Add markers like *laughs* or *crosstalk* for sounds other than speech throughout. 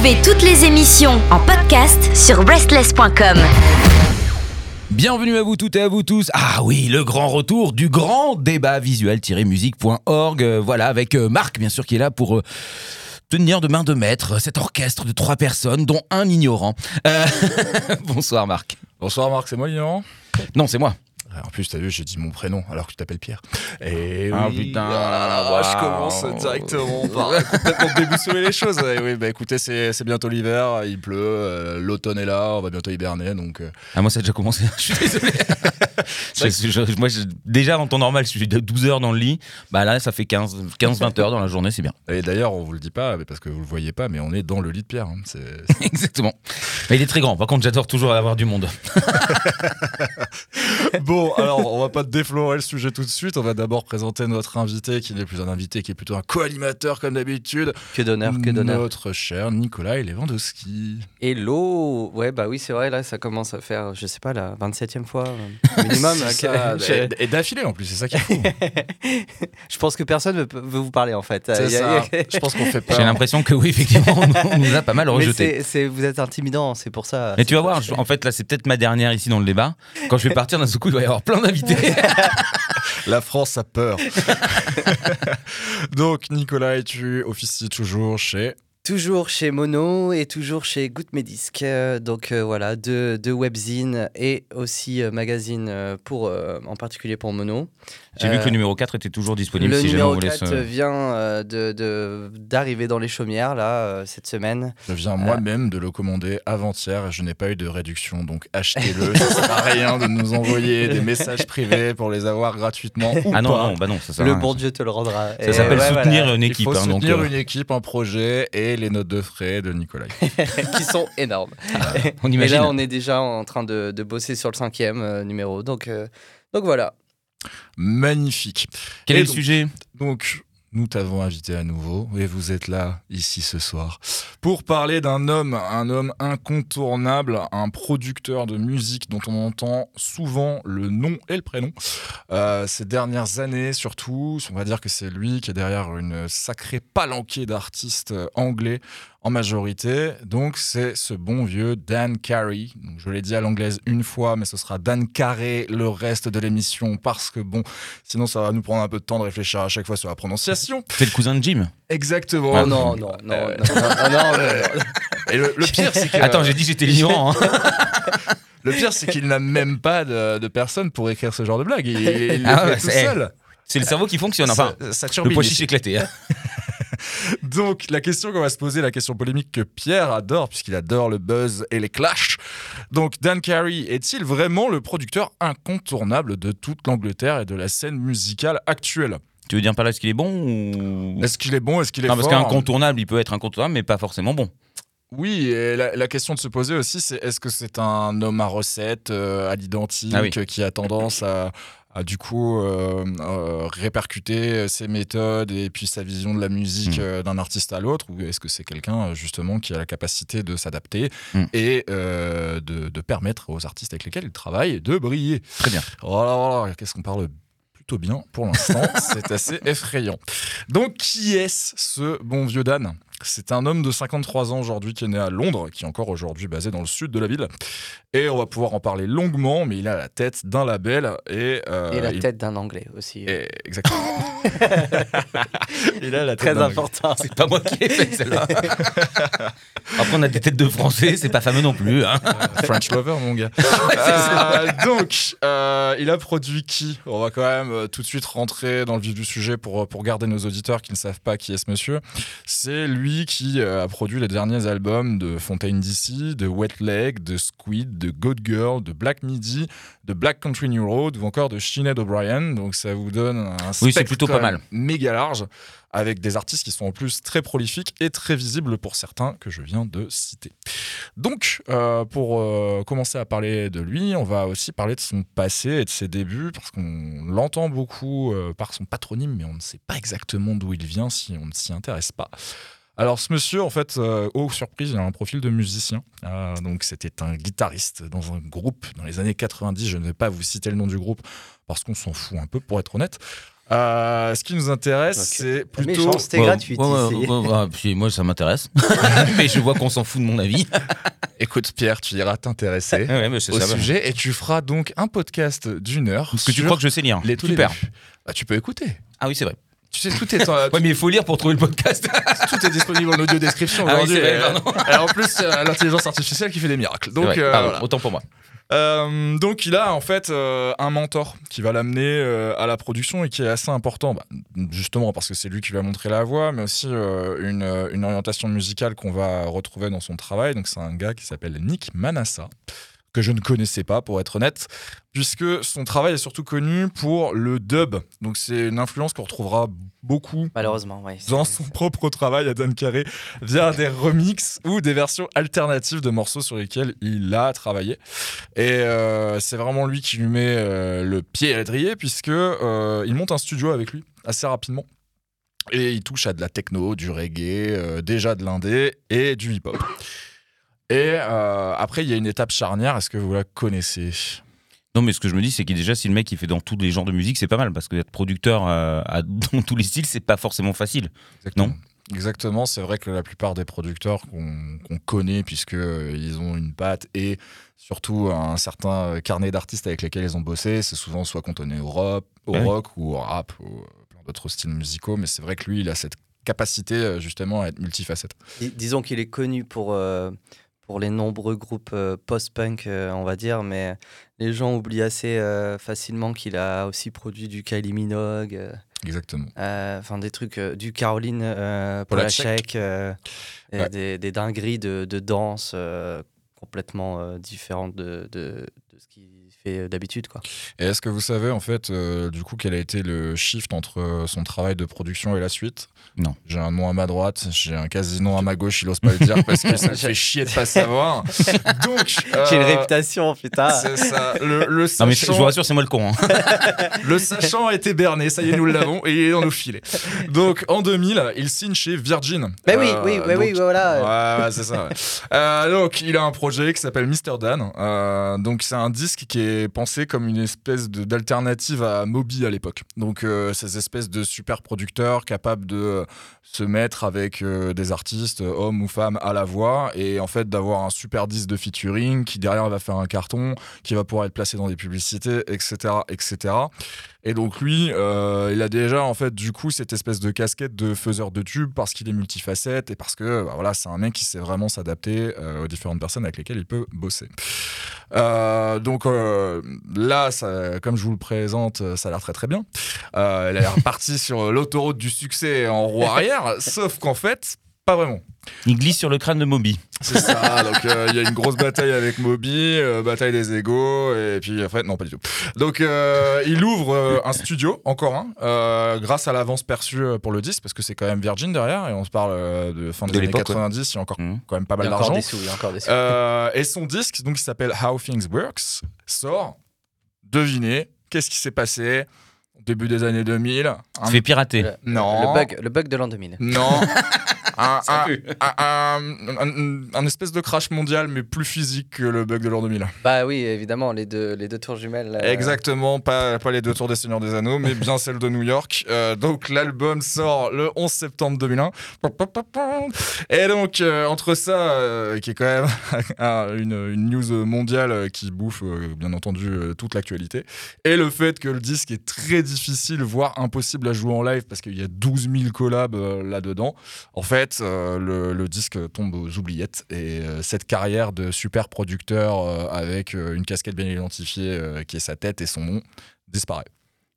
Retrouvez toutes les émissions en podcast sur breastless.com. Bienvenue à vous toutes et à vous tous. Ah oui, le grand retour du grand débat visuel-musique.org. Euh, voilà, avec euh, Marc, bien sûr, qui est là pour euh, tenir de main de maître cet orchestre de trois personnes, dont un ignorant. Euh, *laughs* Bonsoir Marc. Bonsoir Marc, c'est moi l'ignorant Non, c'est moi. Ah, En plus, t'as vu, j'ai dit mon prénom alors que tu t'appelles Pierre. Et Ah, oui, putain, oh là là, waouh. je commence directement par *laughs* complètement déboussoler les choses. Et oui, bah écoutez, c'est c'est bientôt l'hiver, il pleut, euh, l'automne est là, on va bientôt hiberner, donc euh, Ah, moi, ça a déjà commencé. je suis désolé. *laughs* Je- je- moi, je- déjà, en temps normal, je suis de 12 heures dans le lit. Bah là, ça fait 15-20 heures dans la journée, c'est bien. Et d'ailleurs, on vous le dit pas mais parce que vous le voyez pas, mais on est dans le lit de Pierre. hein. C'est- *laughs* Exactement. Mais il est très grand. Par contre, j'adore toujours avoir du monde. *laughs* Bon, alors, on va pas déflorer le sujet tout de suite. On va d'abord présenter notre invité, qui n'est plus un invité, qui est plutôt un co-animateur comme d'habitude. Que d'honneur, que d'honneur. Notre cher Nicolas Lewandowski. Hello Ouais, bah oui, c'est vrai, là, ça commence à faire, je sais pas, la 27e fois euh, *laughs* minimum. Ça, et- Et d'affilée en plus, c'est ça qui est fou. je pense que personne ne veut vous parler, en fait. C'est ça. Je pense qu'on fait *laughs* pas. J'ai l'impression que oui, effectivement, on nous a pas mal Mais rejeté. c'est- c'est- vous êtes intimidant, c'est pour ça. Mais tu vas voir, je- en fait, là, c'est peut-être ma dernière ici dans le débat. Quand je vais partir, d'un seul coup, il va y avoir plein d'invités. *laughs* La France a peur. *laughs* Donc, Nicolas, tu officies toujours chez. Toujours chez Mono et toujours chez Goutte Mes. Euh, donc euh, voilà, deux, deux webzines et aussi euh, magazines euh, en particulier pour Mono. J'ai vu que Euh, le numéro 4 était toujours disponible Le si numéro voulait 4 se... vient euh, de- de- d'arriver dans les chaumières là euh, cette semaine. Je viens moi-même de le commander avant-hier et je n'ai pas eu de réduction. Donc, achetez-le. *laughs* ça sert à rien de nous envoyer des messages privés pour les avoir gratuitement ou Ah non, pas. non, bah non, ça sert à Le bon Dieu te le rendra. Ça s'appelle ouais, soutenir voilà. une Il équipe. faut hein, donc, soutenir euh, une équipe, un projet et les notes de frais de Nicolas. *laughs* qui sont énormes. *laughs* on Et imagine. là, on est déjà en train de, de bosser sur le cinquième euh, numéro. Donc, euh, donc voilà. Magnifique. Quel Et est le sujet? Donc, nous t'avons invité à nouveau et vous êtes là, ici ce soir, pour parler d'un homme, un homme incontournable, un producteur de musique dont on entend souvent le nom et le prénom. Euh, ces dernières années, surtout, on va dire que c'est lui qui est derrière une sacrée palanquée d'artistes euh, anglais en majorité. Donc, c'est ce bon vieux Dan Carey. Donc, je l'ai dit à l'anglaise une fois, mais ce sera Dan Carey le reste de l'émission parce que bon, Sinon, ça va nous prendre un peu de temps de réfléchir à chaque fois sur la prononciation. *laughs* C'est le cousin de Jim. Exactement. Oh non, non, *laughs* non, Euh, non, non, non, non, non. Et le, le pire, c'est que, Attends, j'ai dit j'étais l'ignorant. hein. *laughs* le pire, c'est qu'il n'a même pas de, de personne pour écrire ce genre de blague. Il, il le Ah fait tout c'est- seul. C'est le cerveau qui fonctionne. Enfin, ça, ça le ici. chiche éclaté. hein. Donc, la question qu'on va se poser, la question polémique que Pierre adore, puisqu'il adore le buzz et les clashs. Donc, Dan Carey est-il vraiment le producteur incontournable de toute l'Angleterre et de la scène musicale actuelle? Tu veux dire par là, est-ce qu'il est bon ou... Est-ce qu'il est bon Est-ce qu'il est Non, parce fort? qu'incontournable, il peut être incontournable, mais pas forcément bon. Oui, et la, la question de se poser aussi, c'est est-ce que c'est un homme à recette, euh, à l'identique, Ah oui. qui a tendance à, à, du coup euh, euh, répercuter ses méthodes et puis sa vision de la musique Mm. euh, d'un artiste à l'autre, ou est-ce que c'est quelqu'un justement qui a la capacité de s'adapter Mm. et de, de permettre aux artistes avec lesquels il travaille de briller? Très bien. Voilà, voilà, qu'est-ce qu'on parle plutôt bien pour l'instant, *laughs* c'est assez effrayant. Donc, qui est-ce, ce bon vieux Dan? C'est un homme de 53 ans aujourd'hui qui est né à Londres, qui est encore aujourd'hui basé dans le sud de la ville. Et on va pouvoir en parler longuement, mais il a la tête d'un label et... euh, Et la il- tête d'un anglais aussi. et- exactement. *laughs* il a la tête Très important. C'est pas moi qui l'ai fait, celle-là. *laughs* Après, on a des têtes de français, c'est pas fameux non plus. hein. French Lover, mon gars. *laughs* Euh, donc, euh, il a produit qui? On va quand même euh, tout de suite rentrer dans le vif du sujet pour, pour garder nos auditeurs qui ne savent pas qui est ce monsieur. C'est lui qui euh, a produit les derniers albums de Fontaine DC, de Wet Leg, de Squid, de Good Girl, de Black Midi, de Black Country New Road ou encore de Sinead O'Brien. Donc, ça vous donne un Oui, spectre plutôt pas mal. méga large avec des artistes qui sont en plus très prolifiques et très visibles pour certains que je viens de citer. Donc, euh, pour euh, commencer à parler de lui, on va aussi parler de son passé et de ses débuts, parce qu'on l'entend beaucoup euh, par son patronyme, mais on ne sait pas exactement d'où il vient si on ne s'y intéresse pas. Alors, ce monsieur, en fait, euh, oh surprise, il a un profil de musicien. Euh, donc, c'était un guitariste dans un groupe dans les années 90. Je ne vais pas vous citer le nom du groupe parce qu'on s'en fout un peu, pour être honnête. Euh, ce qui nous intéresse, c'est plutôt. Méchanceté Ouais, gratuite ouais, ouais, ici. ouais, ouais, puis moi, ça m'intéresse. *laughs* mais je vois qu'on s'en fout de mon avis. *laughs* Écoute, Pierre, tu iras t'intéresser *laughs* ouais, mais c'est au ça. sujet et tu feras donc un podcast d'une heure. Parce que tu crois que je sais lire. les les Super. Bah, tu peux écouter. Ah oui, c'est vrai. Tu sais, tout est, en- Ouais, mais il faut lire pour trouver le podcast. *laughs* tout est disponible en audio description Ah oui, aujourd'hui. et- et en plus, euh, l'intelligence artificielle qui fait des miracles. Donc, vrai. euh, Pardon, voilà. autant pour moi. Euh, donc il a en fait euh, un mentor qui va l'amener euh, à la production et qui est assez important, bah, justement parce que c'est lui qui va montrer la voie, mais aussi euh, une, euh, une orientation musicale qu'on va retrouver dans son travail. Donc c'est un gars qui s'appelle Nick Manassa que je ne connaissais pas pour être honnête, puisque son travail est surtout connu pour le dub. Donc c'est une influence qu'on retrouvera beaucoup Malheureusement, ouais. dans son propre travail à Dan Carey via des remixes ou des versions alternatives de morceaux sur lesquels il a travaillé. Et euh, c'est vraiment lui qui lui met euh, le pied à l'étrier puisque euh, il monte un studio avec lui assez rapidement. Et il touche à de la techno, du reggae, déjà de l'indé et du hip-hop. Et euh, après, il y a une étape charnière. Est-ce que vous la connaissez? Non, mais ce que je me dis, c'est que déjà, si le mec il fait dans tous les genres de musique, c'est pas mal parce que être producteur euh, à- *laughs* dans tous les styles, c'est pas forcément facile. Exactement. Exactement, c'est vrai que la plupart des producteurs qu'on qu'on connaît, puisqu'ils ont une patte et surtout un certain euh, carnet d'artistes avec lesquels ils ont bossé, c'est souvent soit cantonné au, rock, au Ah oui. rock ou au rap ou euh, plein d'autres styles musicaux, mais c'est vrai que lui, il a cette capacité euh, justement à être multifacette. Dis- Disons qu'il est connu pour, euh, pour les nombreux groupes euh, post-punk, euh, on va dire, mais les gens oublient assez euh, facilement qu'il a aussi produit du Kylie Minogue, Exactement. enfin des trucs, du Caroline Polachek. Ouais. des, des dingueries de, de danse complètement différentes de, de, de ce qu'il fait d'habitude. quoi. Et est-ce que vous savez en fait euh, du coup quel a été le shift entre euh, son travail de production et la suite? Non. J'ai un nom à ma droite, j'ai un quasi-nom à ma gauche, il ose pas le dire parce que ça *laughs* me fait chier de pas savoir. *laughs* Donc, J'ai une euh, réputation, putain. C'est ça. Le, le Non, mais je sachant, vous rassure, c'est moi le con. hein. *laughs* le sachant a été berné, ça y est, nous l'avons, et il est dans nos filets. Donc en 2000, il signe chez Virgin. Mais oui, Euh, oui, oui, voilà. Ouais, ouais, c'est ça. ouais. Euh, donc, il a un projet qui s'appelle Mr. Dan. Euh, donc, c'est un disque qui est pensé comme une espèce d'alternative à Moby à l'époque. Donc, euh, ces espèces de super producteurs capables de euh, se mettre avec euh, des artistes, hommes ou femmes, à la voix et en fait d'avoir un super disque de featuring qui derrière va faire un carton, qui va pouvoir être placé dans des publicités, etc., etc. Et donc lui, euh, il a déjà en fait du coup cette espèce de casquette de faiseur de tubes parce qu'il est multifacette et parce que bah, voilà, c'est un mec qui sait vraiment s'adapter euh, aux différentes personnes avec lesquelles il peut bosser. Euh, donc là, comme je vous le présente, ça a l'air très très bien. Il a l'air parti sur l'autoroute du succès en roue arrière, sauf qu'en fait, pas vraiment. Il glisse sur le crâne de Moby. C'est ça, donc euh, il y a une grosse bataille avec Moby, euh, bataille des égaux, et puis en fait, non, pas du tout. Donc euh, il ouvre euh, un studio, encore un, euh, grâce à l'avance perçue pour le disque, parce que c'est quand même Virgin derrière, et on se parle euh, de fin des De années l'époque, ouais. 90, il y a encore Mhm. quand même pas Il y mal a encore d'argent. des sous, il y a encore des sous. Euh, et son disque, donc, qui s'appelle How Things Works, sort. Devinez, qu'est-ce qui s'est passé? Début des années 2000 Il Un- se fait pirater. Le- Non. Le bug, le bug de l'an 2000. Non. *laughs* un, un- un- un- un- un espèce de crash mondial, mais plus physique que le bug de l'an 2000. Bah oui, évidemment, les deux, les deux tours jumelles. euh, Exactement, pas, pas les deux tours des Seigneurs des Anneaux, mais bien celle de New York. Euh, donc l'album sort le 11 septembre 2001. Et donc euh, entre ça, euh, qui est quand même *laughs* un- une, une news mondiale euh, qui bouffe euh, bien entendu euh, toute l'actualité, et le fait que le disque est très difficile, voire impossible à jouer en live parce qu'il y a 12 000 collabs euh, là-dedans, en fait euh, le, disque tombe aux oubliettes et euh, cette carrière de super producteur avec une casquette bien identifiée qui est sa tête et son nom disparaît.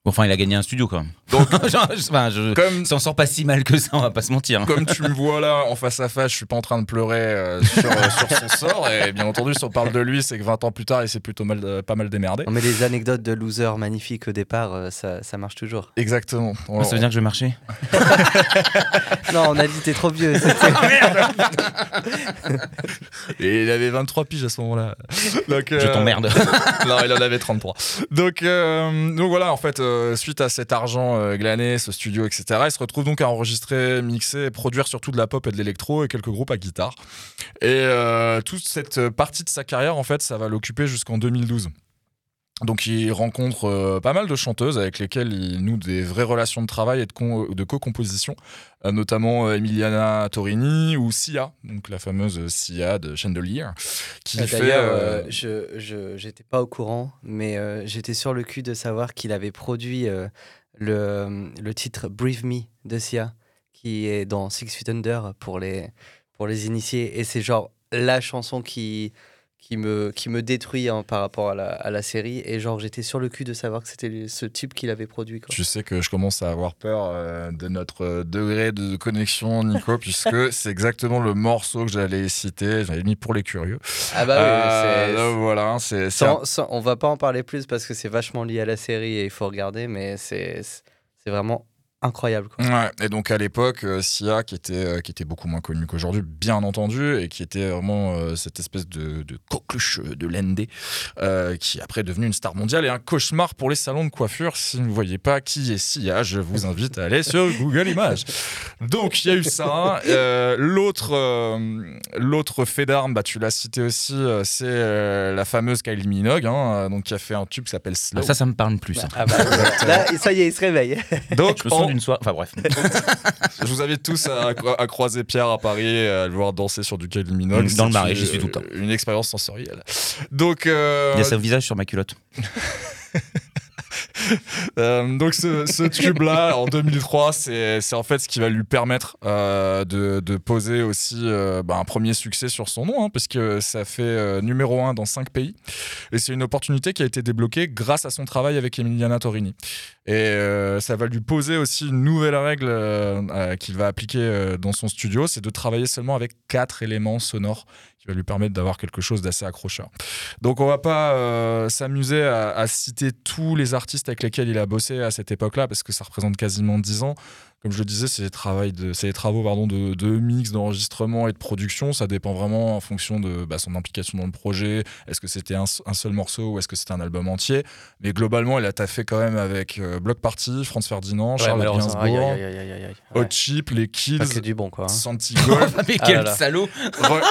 Enfin, il a gagné un studio quand même. Donc *laughs* Genre, je- enfin, je- comme s'en sort pas si mal que ça, on va pas se mentir. comme tu me vois là en face à face, je suis pas en train de pleurer euh, sur, euh, sur son sort et bien entendu si on parle de lui, c'est que 20 ans plus tard, il s'est plutôt mal, euh, pas mal démerdé. Non, mais les anecdotes de loser magnifiques au départ, euh, ça, ça marche toujours. Exactement. Ah, ça veut dire que je vais marcher *laughs* non, on a dit t'es trop vieux. c'était- Et il avait 23 piges à ce moment-là. *laughs* Donc, Je t'emmerde. non, il en avait 33. Donc, euh, donc voilà, en fait, euh, suite à cet argent euh, glané, ce studio, etc., il se retrouve donc à enregistrer, mixer, produire surtout de la pop et de l'électro et quelques groupes à guitare. Et euh, toute cette partie de sa carrière, en fait, ça va l'occuper jusqu'en 2012. Donc il rencontre euh, pas mal de chanteuses avec lesquelles il noue des vraies relations de travail et de, de co-composition, euh, notamment euh, Emiliana Torini ou Sia, donc la fameuse Sia de Chandelier, qui Euh, fait... D'ailleurs, euh, euh, je j'étais pas au courant, mais euh, j'étais sur le cul de savoir qu'il avait produit euh, le, le titre Breathe Me de Sia, qui est dans Six Feet Under pour les, pour les initiés. Et c'est genre la chanson qui, qui, me, qui me détruit hein, par rapport à la, à la série. Et genre, j'étais sur le cul de savoir que c'était ce type qui l'avait produit. Quoi. Tu sais que je commence à avoir peur euh, de notre euh, degré de connexion, Nico, *laughs* puisque c'est exactement le morceau que j'allais citer. J'avais mis pour les curieux. Ah bah oui, Euh, voilà, c'est c'est un- on va pas en parler plus parce que c'est vachement lié à la série et il faut regarder, mais c'est vraiment incroyable. Quoi. Ouais, et donc à l'époque, euh, Sia, qui était, euh, qui était beaucoup moins connue qu'aujourd'hui, bien entendu, et qui était vraiment euh, cette espèce de, de coqueluche de l'ND, euh, qui est après devenue une star mondiale et un cauchemar pour les salons de coiffure. Si vous ne voyez pas qui est Sia, je vous invite à aller sur Google Images. Donc il y a eu ça. Euh, L'autre euh, l'autre fait d'armes, bah, tu l'as cité aussi, euh, c'est euh, la fameuse Kylie Minogue, hein, donc, qui a fait un tube qui s'appelle Slow. Ah, ça, ça me parle plus. ça. Ah bah, là, ça y est, il se réveille. donc, *laughs* Je me en- d'une soirée. Enfin bref. Je *laughs* vous invite tous à, à croiser Pierre à Paris à le voir danser sur du Kylie Minogue. Dans le Marais, une- j'y suis tout le temps. Une expérience sensorielle. Donc, euh, Il y a son visage sur ma culotte. *laughs* *laughs* euh, donc ce, tube-là, en 2003, c'est en fait ce qui va lui permettre euh, de, poser aussi euh, bah, un premier succès sur son nom, hein, parce que ça fait numéro un dans cinq pays. Et c'est une opportunité qui a été débloquée grâce à son travail avec Emiliana Torini. Et ça va lui poser aussi une nouvelle règle qu'il va appliquer dans son studio, c'est de travailler seulement avec quatre éléments sonores qui va lui permettre d'avoir quelque chose d'assez accrocheur. Donc on va pas euh, s'amuser à, à citer tous les artistes avec lesquels il a bossé à cette époque-là, parce que ça représente quasiment 10 ans. Comme je le disais, c'est c'est des travaux pardon, de, de mix, d'enregistrement et de production. Ça dépend vraiment en fonction de bah, son implication dans le projet. Est-ce que c'était un, un seul morceau ou est-ce que c'était un album entier? Mais globalement, il a taffé quand même avec euh, Block Party, Franz Ferdinand, Charles malheureusement. Aïe, Gainsbourg, aïe. Hot Ouais. Chip, les Kills, Pas que du bon, quoi. hein. Santi Gold, *laughs* Mais Ah quel là là. salaud Roy-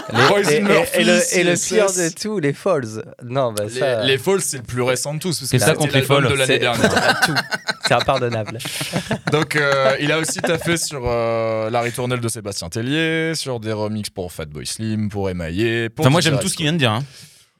Les- et, et- Murphy, et le, et le CSS. pire de tout, les Falls. Non, bah ça. Les, les Falls, c'est le plus récent de tous. C'est ça contre les Falls. de l'année dernière. *laughs* C'est impardonnable. Donc, euh, il a aussi taffé sur euh, la ritournelle de Sébastien Tellier, sur des remixes pour Fatboy Slim, pour Emaillé. Pour Enfin, moi j'aime tout ce qu'il vient de dire. hein.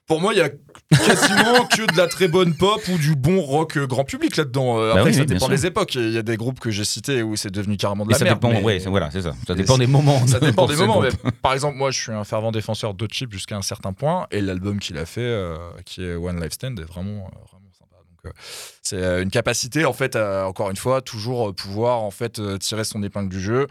Pour moi, il y a quasiment *laughs* que de la très bonne pop ou du bon rock euh, grand public là-dedans. Euh, Bah Après, oui, ça dépend des époques. Il y a des groupes que j'ai cités où c'est devenu carrément de Mais la ça merde. dépend, mais- ouais, c'est- voilà, c'est ça. Ça Mais dépend des moments. Ça *laughs* dépend des moments. mais par exemple, moi, je suis un fervent défenseur de Chip jusqu'à un certain point, et l'album qu'il a fait, euh, qui est One Life Stand, est vraiment, euh, vraiment c'est euh, une capacité, en fait, à, encore une fois, toujours euh, pouvoir en fait euh, tirer son épingle du jeu.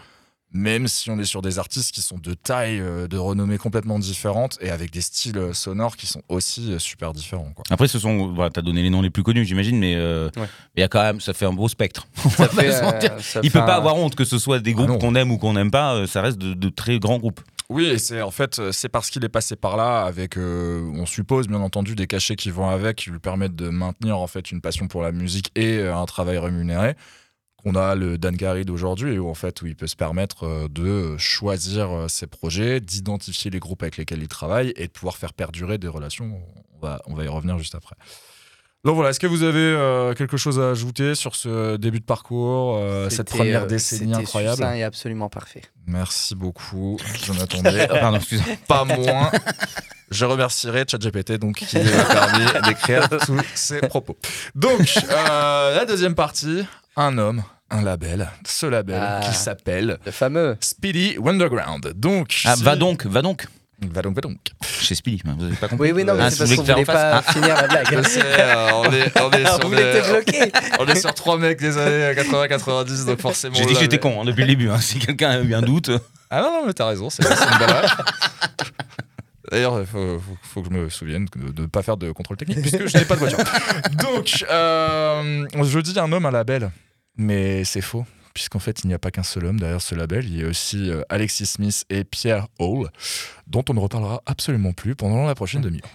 Même si on est sur des artistes qui sont de taille, euh, de renommée complètement différentes et avec des styles euh, sonores qui sont aussi euh, super différents. Quoi. Après, ce sont, voilà, t'as donné les noms les plus connus, j'imagine, mais euh, Ouais. il y a quand même, ça fait un beau spectre. Ça *laughs* fait, euh, ça Il fait peut pas avoir honte que ce soit des groupes non. qu'on aime ou qu'on n'aime pas, euh, ça reste de, de très grands groupes. Oui, c'est en fait euh, c'est parce qu'il est passé par là avec, euh, on suppose bien entendu des cachets qui vont avec, qui lui permettent de maintenir en fait une passion pour la musique et euh, un travail rémunéré. Qu'on a le Dan Carey d'aujourd'hui, où en fait où il peut se permettre de choisir ses projets, d'identifier les groupes avec lesquels il travaille et de pouvoir faire perdurer des relations. On va, on va y revenir juste après. Donc voilà, est-ce que vous avez euh, quelque chose à ajouter sur ce début de parcours, euh, cette C'était, première euh, décennie c'était incroyable? succinct et absolument parfait. Merci beaucoup, Jonathan Day. Ah, *laughs* Pardon, excusez. pas moins. Je remercierai ChatGPT donc qui m'a permis d'écrire tous ces propos. Donc euh, la deuxième partie, un homme, un label, ce label Ah. qui s'appelle Le fameux. Speedy Wonderground. Donc Ah, si- va donc, va donc. Va donc, va donc. Chez Speedy, vous avez pas compris. Oui, oui, non, mais Ah, c'est si parce vous qu'on voulez voulait que je la pas finir la blague. Sais, euh, on est, on est *laughs* sur vous des- l'étiez bloqué. *laughs* on est sur trois mecs des années 80-90, donc forcément. J'ai dit que j'étais mais- con hein, depuis le début. hein. Si quelqu'un a eu un doute. Ah non, non, mais t'as raison, c'est c'est une ref. D'ailleurs, il faut, faut- faut que je me souvienne de ne pas faire de contrôle technique puisque je n'ai pas de voiture. *laughs* Donc, euh, je dis un homme, un label, mais c'est faux. Puisqu'en fait, il n'y a pas qu'un seul homme derrière ce label. Il y a aussi euh, Alexis Smith et Pierre Hall, dont on ne reparlera absolument plus pendant la prochaine demi-heure.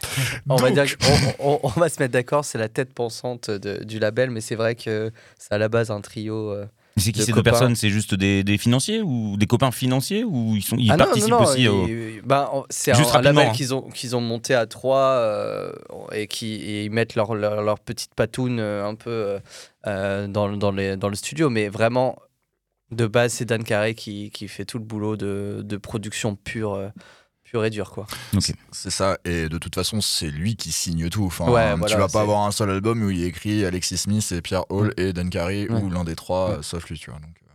On va, Donc- dire, on, on- on va se mettre d'accord, c'est la tête pensante de- du label, mais c'est vrai que c'est à la base un trio euh, C'est qui? de ces deux personnes C'est juste des, des financiers ou des copains financiers ou ils, sont, ils Ah non, participent non, non, aussi au... ils- bah, en- c'est Juste un, un label rapidement, hein. qu'ils ont, qu'ils ont monté à trois euh, et qui et ils mettent leur, leur, leur petite patoune euh, un peu euh, euh, dans, dans, les, dans le studio. Mais vraiment, de base, c'est Dan Carré qui, qui fait tout le boulot de, de production pure, euh, pure et dure. Quoi. C'est ça, et de toute façon, c'est lui qui signe tout. Enfin, Ouais, tu voilà, vas pas avoir un seul album où il est écrit Alexis Smith et Pierre Hall et Dan Carey, Ouais. ou l'un des trois, euh, sauf lui, tu vois. Donc, euh,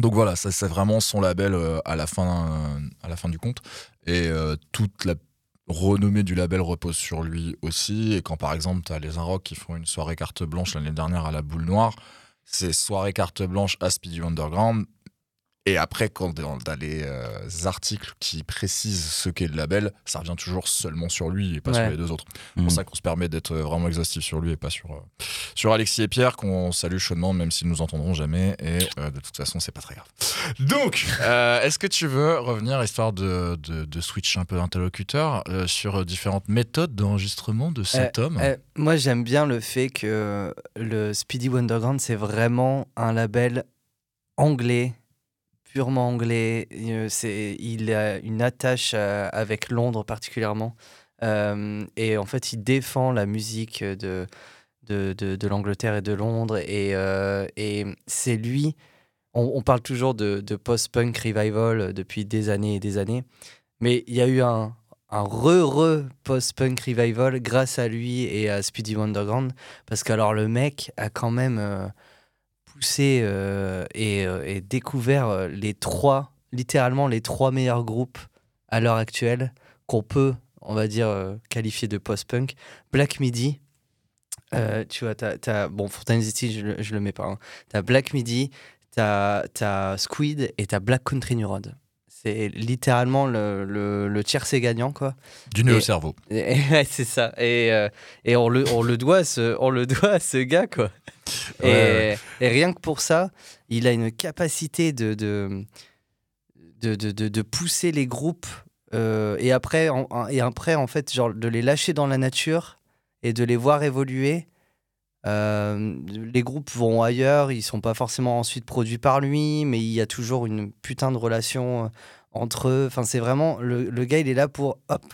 donc voilà, ça c'est vraiment son label euh, à, la fin, euh, à la fin du compte. Et euh, toute la renommée du label repose sur lui aussi. Et quand par exemple, tu as les Inrock qui font une soirée carte blanche l'année dernière à la boule noire, c'est soirée carte blanche à Speedy Underground. Et après, quand tu as les euh, articles qui précisent ce qu'est le label, ça revient toujours seulement sur lui et pas sur les deux autres. C'est pour ça qu'on se permet d'être vraiment exhaustif sur lui et pas sur, euh, sur Alexis et Pierre, qu'on salue chaudement, même s'ils nous entendront jamais. Et euh, de toute façon, c'est pas très grave. Donc, *laughs* est-ce que tu veux revenir, histoire de, de, de switch un peu d'interlocuteur, sur différentes méthodes d'enregistrement de cet homme? moi, j'aime bien le fait que le Speedy Wonderground, c'est vraiment un label anglais, purement anglais. Euh, il a une attache euh, avec Londres particulièrement. Euh, et en fait, il défend la musique de, de, de- l'Angleterre et de Londres. Et, et c'est lui. On, parle toujours de, post-punk revival depuis des années et des années. Mais il y a eu un, re-re post-punk revival grâce à lui et à Speedy Wonderground. Parce que alors le mec a quand même poussé euh, et, euh, et découvert euh, les trois, littéralement les trois meilleurs groupes à l'heure actuelle qu'on peut, on va dire, qualifier de post-punk. Black Midi. euh, tu vois, t'as, t'as- bon, Fontaine City, je, le- je le mets pas. hein. T'as Black Midi, t'as, t'as Squid et t'as Black Country New Road. C'est littéralement le, le, le tiercé gagnant, quoi. Du nœud au cerveau. Et- *laughs* ouais, c'est ça. Et, euh, et on, le, on, le doit ce, on le doit à ce gars, quoi. Et, ouais. et rien que pour ça, il a une capacité de, de, de, de, pousser les groupes euh, et, après, en, et après, en fait, genre de les lâcher dans la nature et de les voir évoluer. Euh, les groupes vont ailleurs, ils sont pas forcément ensuite produits par lui, mais il y a toujours une putain de relation euh, entre eux. Enfin, c'est vraiment le, le gars, il est là pour hop,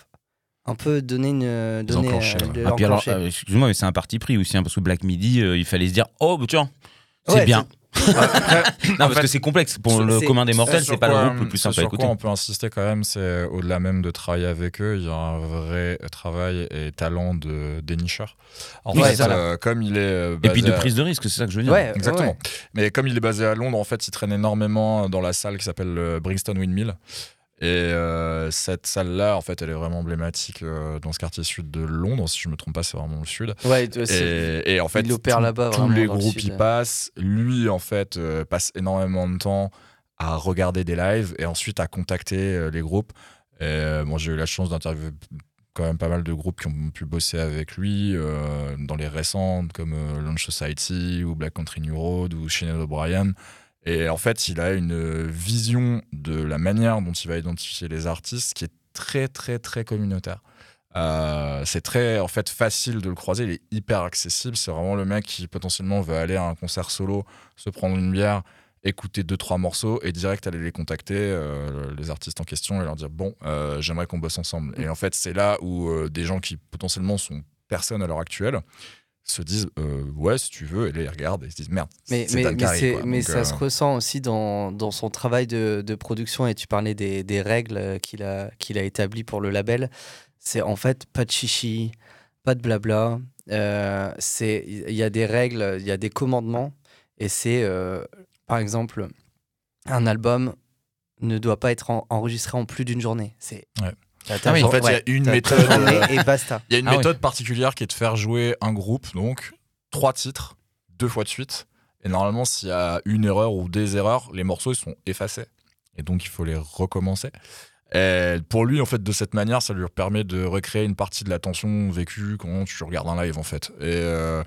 un peu donner une donner enclencher, ouais. de Ah, euh, excuse-moi, mais c'est un parti pris aussi, hein, parce que Black Midi, euh, il fallait se dire, oh, bah, tiens, c'est Ouais, bien. *laughs* non, parce fait, que c'est complexe. Pour le commun des mortels, Ce c'est pas le groupe le plus simple à écouter. quoi on peut insister quand même, c'est au-delà même de travailler avec eux, il y a un vrai travail et talent de dénicheur. En Oui, fait, euh, comme il est euh, Et puis basé de à- prise de risque, c'est ça que je veux dire. Ouais, Exactement. ouais. Mais comme il est basé à Londres, en fait, il traîne énormément dans la salle qui s'appelle le Brixton Windmill. Et euh, cette salle-là, en fait, elle est vraiment emblématique euh, dans ce quartier sud de Londres. Si je me trompe pas, c'est vraiment le sud. Ouais, c'est- Et, et en fait, il opère là-bas, tous les le groupes y passent. Lui, en fait, euh, passe énormément de temps à regarder des lives et ensuite à contacter euh, les groupes. Et, euh, bon, j'ai eu la chance d'interviewer quand même pas mal de groupes qui ont pu bosser avec lui euh, dans les récentes comme euh, Launch Society ou Black Country New Road ou Sinead O'Brien. Et en fait, il a une vision de la manière dont il va identifier les artistes qui est très, très, très communautaire. Euh, c'est très en fait facile de le croiser, il est hyper accessible. C'est vraiment le mec qui potentiellement veut aller à un concert solo, se prendre une bière, écouter deux trois morceaux et direct aller les contacter, euh, les artistes en question, et leur dire bon, euh, j'aimerais qu'on bosse ensemble. Et en fait, c'est là où des gens qui potentiellement sont personne à l'heure actuelle se disent euh, ouais si tu veux et là ils regardent et ils se disent merde Mais, mais, mais, quoi. mais ça euh, se ressent aussi dans, dans son travail de, de production et tu parlais des, des règles euh, qu'il a, qu'il a établies pour le label. C'est en fait pas de chichi, pas de blabla. Euh, c'est Il y a des règles, il y a des commandements et c'est euh, par exemple un album ne doit pas être en- enregistré en plus d'une journée. C'est Ouais. Ah oui, en fait, il y a une méthode, euh, et basta. Il y a une Ah oui. méthode particulière qui est de faire jouer un groupe, donc trois titres, deux fois de suite. Et normalement, s'il y a une erreur ou des erreurs, les morceaux ils sont effacés. Et donc, il faut les recommencer. Et pour lui, en fait, de cette manière, ça lui permet de recréer une partie de la tension vécue quand tu regardes un live, en fait. Et euh,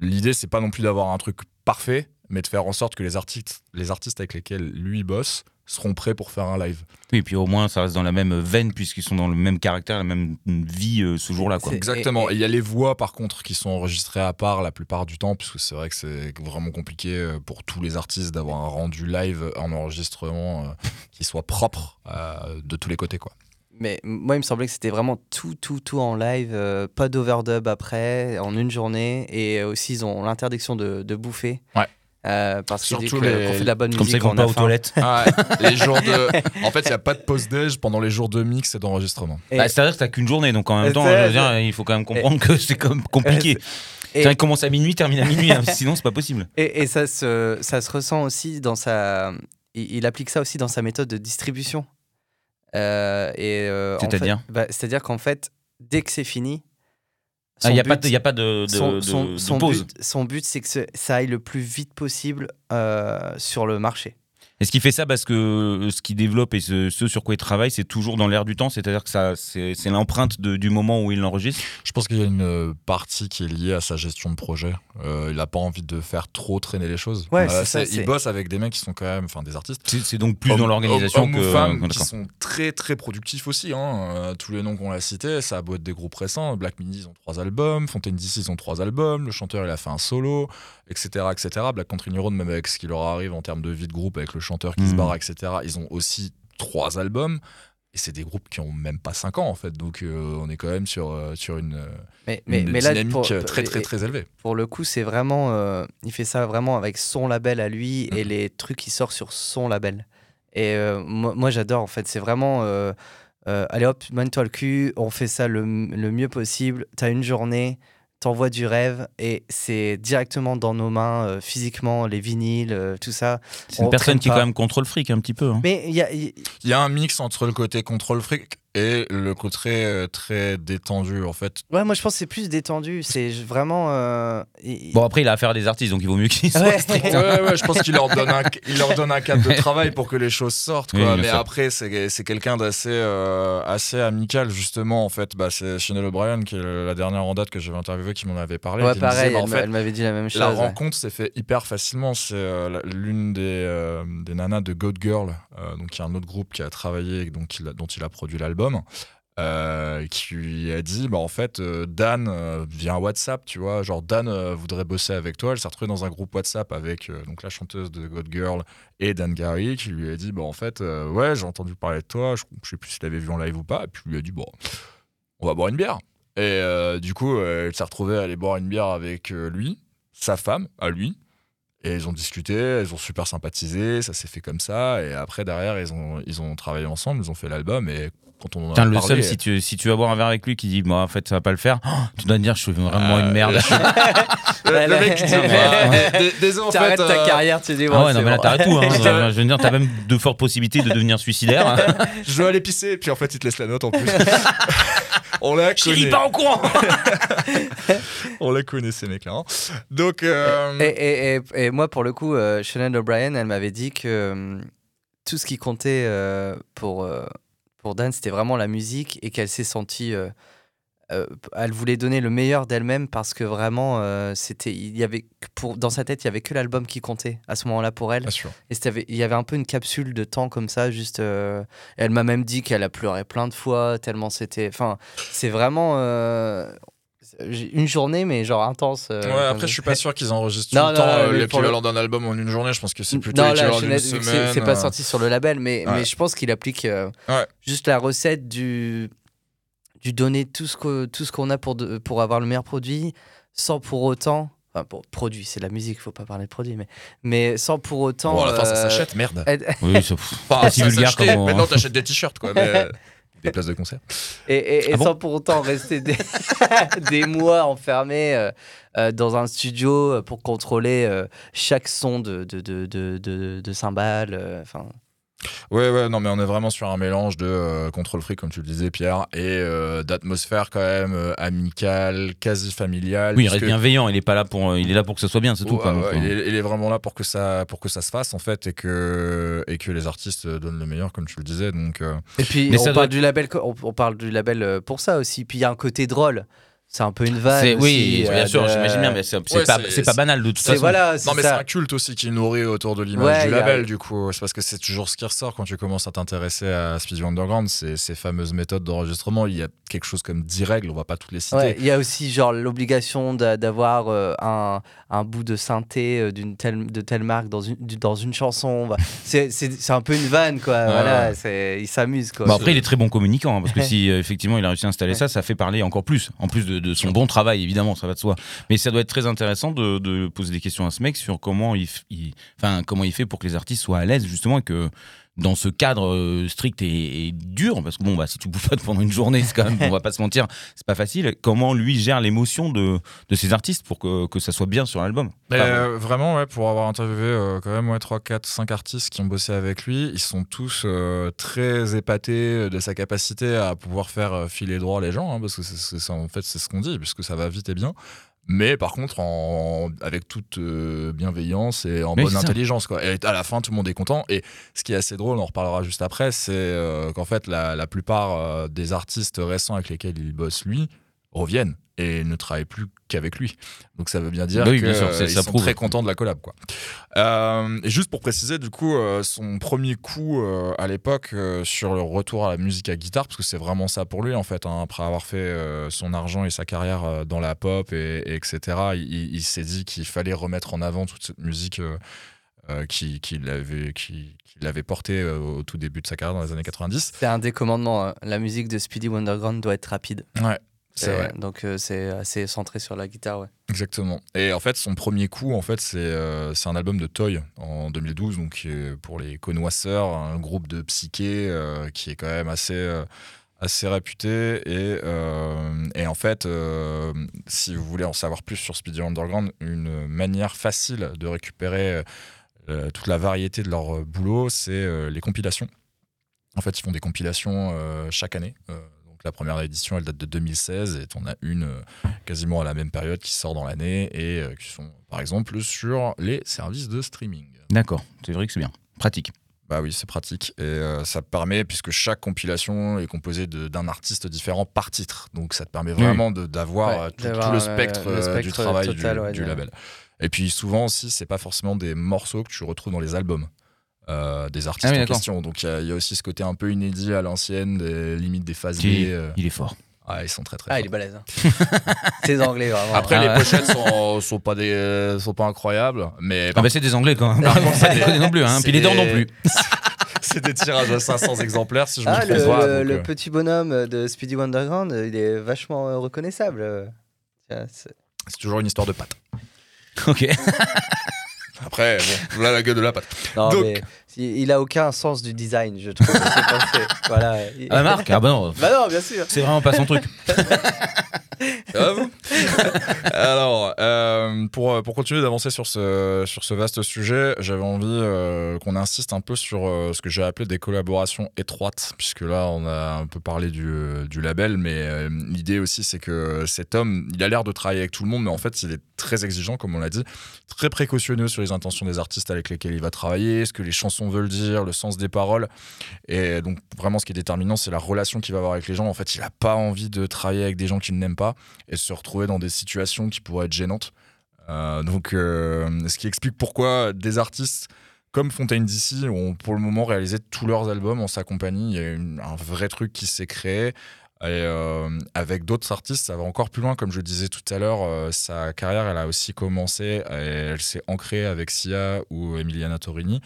l'idée, c'est pas non plus d'avoir un truc parfait, mais de faire en sorte que les artistes, les artistes avec lesquels lui bosse seront prêts pour faire un live. Oui, et puis au moins ça reste dans la même veine puisqu'ils sont dans le même caractère, la même vie euh, ce jour-là. quoi. Exactement. et- il y a les voix par contre qui sont enregistrées à part la plupart du temps, puisque c'est vrai que c'est vraiment compliqué euh, pour tous les artistes d'avoir un rendu live en enregistrement euh, qui soit propre euh, de tous les côtés. Quoi. Mais moi, il me semblait que c'était vraiment tout, tout, tout en live, euh, pas d'overdub après, en une journée. Et aussi, ils ont l'interdiction de, de bouffer. Ouais. Euh, parce disent Surtout que- les- qu'on fait de la bonne Comme ça, musique, ils vont on pas a aux toilettes. Ah ouais, les *laughs* jours de. En fait, il n'y a pas de pause déj pendant les jours de mix et d'enregistrement. Et- Bah, C'est-à-dire que t'as qu'une journée, donc en même temps, c'est- je veux dire, il faut quand même comprendre que c'est comme compliqué. Et- qu'il commence à minuit, termine à minuit, hein, *laughs* sinon c'est pas possible. Et, et ça, se, ça se ressent aussi dans sa. Il, il applique ça aussi dans sa méthode de distribution. Euh, et, euh, en C'est-à-dire fait- bah, C'est-à-dire qu'en fait, dès que c'est fini. Il n'y a, pas de- y a pas de, de, son, de- son- de son pause. but, son but, c'est que ça aille le plus vite possible euh, sur le marché. Est-ce qu'il fait ça parce que euh, ce qu'il développe et ce, ce sur quoi il travaille, c'est toujours dans l'air du temps C'est-à-dire que ça, c'est c'est l'empreinte de- du moment où il l'enregistre Je pense qu'il y a une euh, partie qui est liée à sa gestion de projet. Euh, il n'a pas envie de faire trop traîner les choses. Ouais, Euh, c'est ça, c'est- il bosse avec des mecs qui sont quand même, enfin des artistes. C'est c'est donc plus Hommes- dans l'organisation hommes que. ou femmes qui sont très très productifs aussi. hein. Euh, tous les noms qu'on a cités, ça a beau être des groupes récents. Black Midi, ils ont trois albums. Fontaine DC, ils ont trois albums. Le chanteur, il a fait un solo, etc. etc. Black Country New Road, même avec ce qui leur arrive en termes de vie de groupe, avec le chanteur qui se Mhm. barre, etc. Ils ont aussi trois albums. Et c'est des groupes qui ont même pas 5 ans en fait. Donc euh, on est quand même sur, euh, sur une, Mais, mais, une mais là, dynamique pour, euh, très très et- très élevée. pour le coup, c'est vraiment. euh, il fait ça vraiment avec son label à lui et Mhm. les trucs qui sortent sur son label. Et moi, moi, j'adore en fait. C'est vraiment. allez hop, mène-toi le cul, on fait ça le, le mieux possible. T'as une journée, t'envoies du rêve et c'est directement dans nos mains, euh, physiquement, les vinyles, euh, tout ça. C'est une on personne qui pas. quand même contrôle fric un petit peu. hein. Mais il y a. y a un mix entre le côté contrôle fric et le côté euh, très détendu en fait. Ouais, moi je pense que c'est plus détendu. C'est vraiment. euh, Bon, après, il a affaire à des artistes, donc il vaut mieux qu'il soit Ouais. strict. Ouais, ouais, je pense qu'il leur donne un, il leur donne un cadre de *laughs* travail pour que les choses sortent. Quoi. Oui, Mais sûr. après, c'est, c'est quelqu'un d'assez euh, assez amical, justement. En fait, bah, c'est Chanel O'Brien, qui est la dernière en date que j'avais interviewée, qui m'en avait parlé. ouais, disait, pareil, bah, en elle, m'a- fait, elle m'avait dit la même chose. la ouais. rencontre s'est fait hyper facilement. C'est euh, l'une des, euh, des nanas de Goat Girl, euh, donc il y a un autre groupe qui a travaillé, et donc il a- dont il a produit l'album. Euh, qui a dit bah en fait euh, Dan euh, via WhatsApp tu vois genre Dan euh, voudrait bosser avec toi. Elle s'est retrouvée dans un groupe WhatsApp avec euh, donc la chanteuse de God Girl et Dan Gary qui lui a dit bah en fait ouais j'ai entendu parler de toi. Je, je sais plus si tu l'avais vu en live ou pas. Et puis lui a dit bon on va boire une bière. Et du coup elle s'est retrouvée à aller boire une bière avec lui sa femme à lui. Et ils ont discuté, ils ont super sympathisé, ça s'est fait comme ça. Et après, derrière, ils ont, ils ont travaillé ensemble, ils ont fait l'album. Et quand on en a le parlé, seul, si tu, si tu vas boire un verre avec lui qui dit, bon, en fait, ça va pas le faire, oh, tu dois te dire, je suis vraiment Euh, une merde. le, le mec qui dit Ouais. bah, d- Désolé, en fait. T'arrêtes ta euh, carrière, tu dis. Ah ouais, non, mais là, t'arrêtes tout. Hein. *laughs* Je veux dire, t'as même de fortes possibilités de devenir suicidaire. *laughs* Je dois aller pisser. Et puis en fait, il te laisse la note en plus. *laughs* on la connaît. pas au courant On la connaît, ces mecs-là. hein. Donc. euh, Et, et- et- et moi, pour le coup, euh, Shannon O'Brien, elle m'avait dit que euh, tout ce qui comptait euh, pour, euh, pour Dan, c'était vraiment la musique et qu'elle s'est sentie. euh, euh, elle voulait donner le meilleur d'elle-même parce que vraiment, euh, c'était, il y avait pour, dans sa tête, il y avait que l'album qui comptait à ce moment-là pour elle. Bien sûr. Et c'était- il y avait un peu une capsule de temps comme ça, juste. elle m'a même dit qu'elle a pleuré plein de fois, tellement c'était. Enfin, c'est vraiment. Une journée, mais genre intense. euh, Ouais, après, je suis pas sûr qu'ils enregistrent Non, tout le non, temps non, euh, l'équivalent d'un album en une journée. Je pense que c'est plutôt l'équivalent d'une semaine. c'est pas euh, sorti sur le label, mais, Ouais. mais je pense qu'il applique euh, Ouais. juste la recette du, du donner tout ce que- tout ce qu'on a pour, de- pour avoir le meilleur produit, sans pour autant. Enfin, pour produit, c'est de la musique, faut pas parler de produit, mais, mais sans pour autant. Bon, à la fin, ça s'achète, merde. Oui, *laughs* c'est Enfin, pas si vulgaire s'achetait. comme on- Maintenant, t'achètes des t-shirts, quoi. Mais... *laughs* places de concert. Et, et- et Ah bon sans pour autant rester des, *laughs* des mois enfermés euh, euh, dans un studio euh, pour contrôler euh, chaque son de, de, de, de, de, cymbales. Enfin, Ouais, ouais, non, mais on est vraiment sur un mélange de euh, contrôle free, comme tu le disais, Pierre, et euh, d'atmosphère quand même euh, amicale, quasi familiale. Oui, il reste bienveillant. Il est pas là pour, euh, il est là pour que ce soit bien, c'est tout. Ouais, quoi, donc, ouais, il, est, il est vraiment là pour que ça, pour que ça se fasse en fait et que et que les artistes donnent le meilleur, comme tu le disais. Donc euh, Et puis Mais on ça parle doit- du label, on, on parle du label pour ça aussi. Puis il y a un côté drôle. C'est un peu une aussi, oui, bien euh, sûr, de- j'imagine bien, mais c'est c'est Ouais, pas, pas banal de toute façon. voilà, Non, mais c'est un culte aussi qui est nourri autour de l'image Ouais, du a- label, du coup. C'est parce que c'est toujours ce qui ressort quand tu commences à t'intéresser à Speedy Underground, c'est ces fameuses méthodes d'enregistrement. Il y a quelque chose comme 10 règles, on va pas toutes les citer. Ouais, il y a aussi genre l'obligation d'a- d'avoir euh, un, un bout de synthé euh, d'une telle de telle marque dans une dans une chanson. Bah, c'est c'est c'est un peu une vanne quoi. Ouais, voilà, il s'amuse quoi. Après, il est très bon communicant, hein, parce que si euh, effectivement il a réussi à installer Ouais. ça, ça fait parler encore plus. En plus de, de son bon travail, évidemment, ça va de soi. Mais ça doit être très intéressant de, poser des questions à ce mec sur comment il- enfin, comment il fait pour que les artistes soient à l'aise, justement, et que dans ce cadre euh, strict et, et dur, parce que bon, bah, si tu bouffes pendant une journée, c'est quand même, on va pas se mentir, c'est pas facile. Comment lui gère l'émotion de, de ces artistes pour que, que ça soit bien sur l'album? Euh, vraiment, ouais, pour avoir interviewé euh, quand même ouais, 3, 4, 5 artistes qui ont bossé avec lui, ils sont tous euh, très épatés de sa capacité à pouvoir faire euh, filer droit les gens, hein, parce que c'est, en fait, c'est ce qu'on dit, puisque ça va vite et bien. Mais par contre, en, avec toute euh, bienveillance et en bonne intelligence. Quoi. Et à la fin, tout le monde est content. Et ce qui est assez drôle, on en reparlera juste après, c'est euh, qu'en fait, la, la plupart euh, des artistes récents avec lesquels il bosse, lui, reviennent et ne travaillent plus qu'avec lui. Donc ça veut bien dire Bah oui, qu'ils sont prouve. très contents de la collab. Quoi. Euh, et juste pour préciser, du coup, euh, son premier coup euh, à l'époque euh, sur le retour à la musique à guitare, parce que c'est vraiment ça pour lui en fait, hein, après avoir fait euh, son argent et sa carrière euh, dans la pop et, et etc., il, il s'est dit qu'il fallait remettre en avant toute cette musique euh, euh, qui, qui l'avait qui, qui l'avait porté euh, au tout début de sa carrière dans les années 90. C'est un des commandements. hein. La musique de Speedy Wonderground doit être rapide. Ouais, c'est. Donc euh, c'est assez centré sur la guitare. Ouais. Exactement. Et en fait, son premier coup, en fait, c'est euh, un album de Toy en 2012, donc pour les connoisseurs, un groupe de psyché euh, qui est quand même assez euh, assez réputé et, euh, et en fait euh, si vous voulez en savoir plus sur Speedy Underground une manière facile de récupérer euh, toute la variété de leur boulot c'est les compilations en fait ils font des compilations chaque année donc la première édition elle date de 2016 et on a une euh, quasiment à la même période qui sort dans l'année et euh, qui sont par exemple sur les services de streaming. D'accord, c'est vrai que c'est bien. Pratique. Bah oui, c'est pratique et euh, ça te permet, puisque chaque compilation est composée d'un artiste différent par titre, donc ça te permet vraiment de- d'avoir Ouais, tout, le spectre, le du travail total, du, ouais, du label. Et puis souvent aussi, c'est pas forcément des morceaux que tu retrouves dans les albums. Euh, des artistes Ah oui, en question. Donc il y, a- il y a aussi ce côté un peu inédit à l'ancienne, des limites des phases Qui- B. euh, Il est fort. ah, ils sont très très Ah, forts. il est balèze. hein. *laughs* C'est anglais vraiment. Après, Ah les ouais. pochettes sont, sont, pas des, euh, sont pas incroyables, mais Ah bah c'est des Anglais quand même. Par contre, c'est des non plus, hein. Puis les dents non plus. c'est *laughs* des tirages à 500 exemplaires, si je Ah, me le, trompe pas. le- le euh, petit bonhomme de Speedy Wonderground, il est vachement reconnaissable. C'est toujours une histoire de pâte. Ok. *laughs* Après, bon, voilà la gueule de la pâte. Non, Donc- mais il il a aucun sens du design, je trouve. C'est pensé. voilà. Il- Ah Marc Ah bah non. Bah non, bien sûr. C'est vraiment pas son truc. *laughs* *laughs* Alors, euh, pour, pour continuer d'avancer sur ce, sur ce vaste sujet, j'avais envie euh, qu'on insiste un peu sur euh, ce que j'ai appelé des collaborations étroites, puisque là, on a un peu parlé du, euh, du label, mais euh, l'idée aussi, c'est que cet homme, il a l'air de travailler avec tout le monde, mais en fait, il est très exigeant, comme on l'a dit, très précautionneux sur les intentions des artistes avec lesquels il va travailler, ce que les chansons veulent dire, le sens des paroles. Et donc, vraiment, ce qui est déterminant, c'est la relation qu'il va avoir avec les gens. En fait, il n'a pas envie de travailler avec des gens qu'il n'aime pas et se retrouver dans des situations qui pourraient être gênantes. Euh, donc, euh, ce qui explique pourquoi des artistes comme Fontaine DC ont pour le moment réalisé tous leurs albums en sa compagnie. Il y a un vrai truc qui s'est créé. Et euh, avec d'autres artistes, ça va encore plus loin. Comme je disais tout à l'heure, sa carrière, elle a aussi commencé, elle s'est ancrée avec Sia ou Emiliana Torini.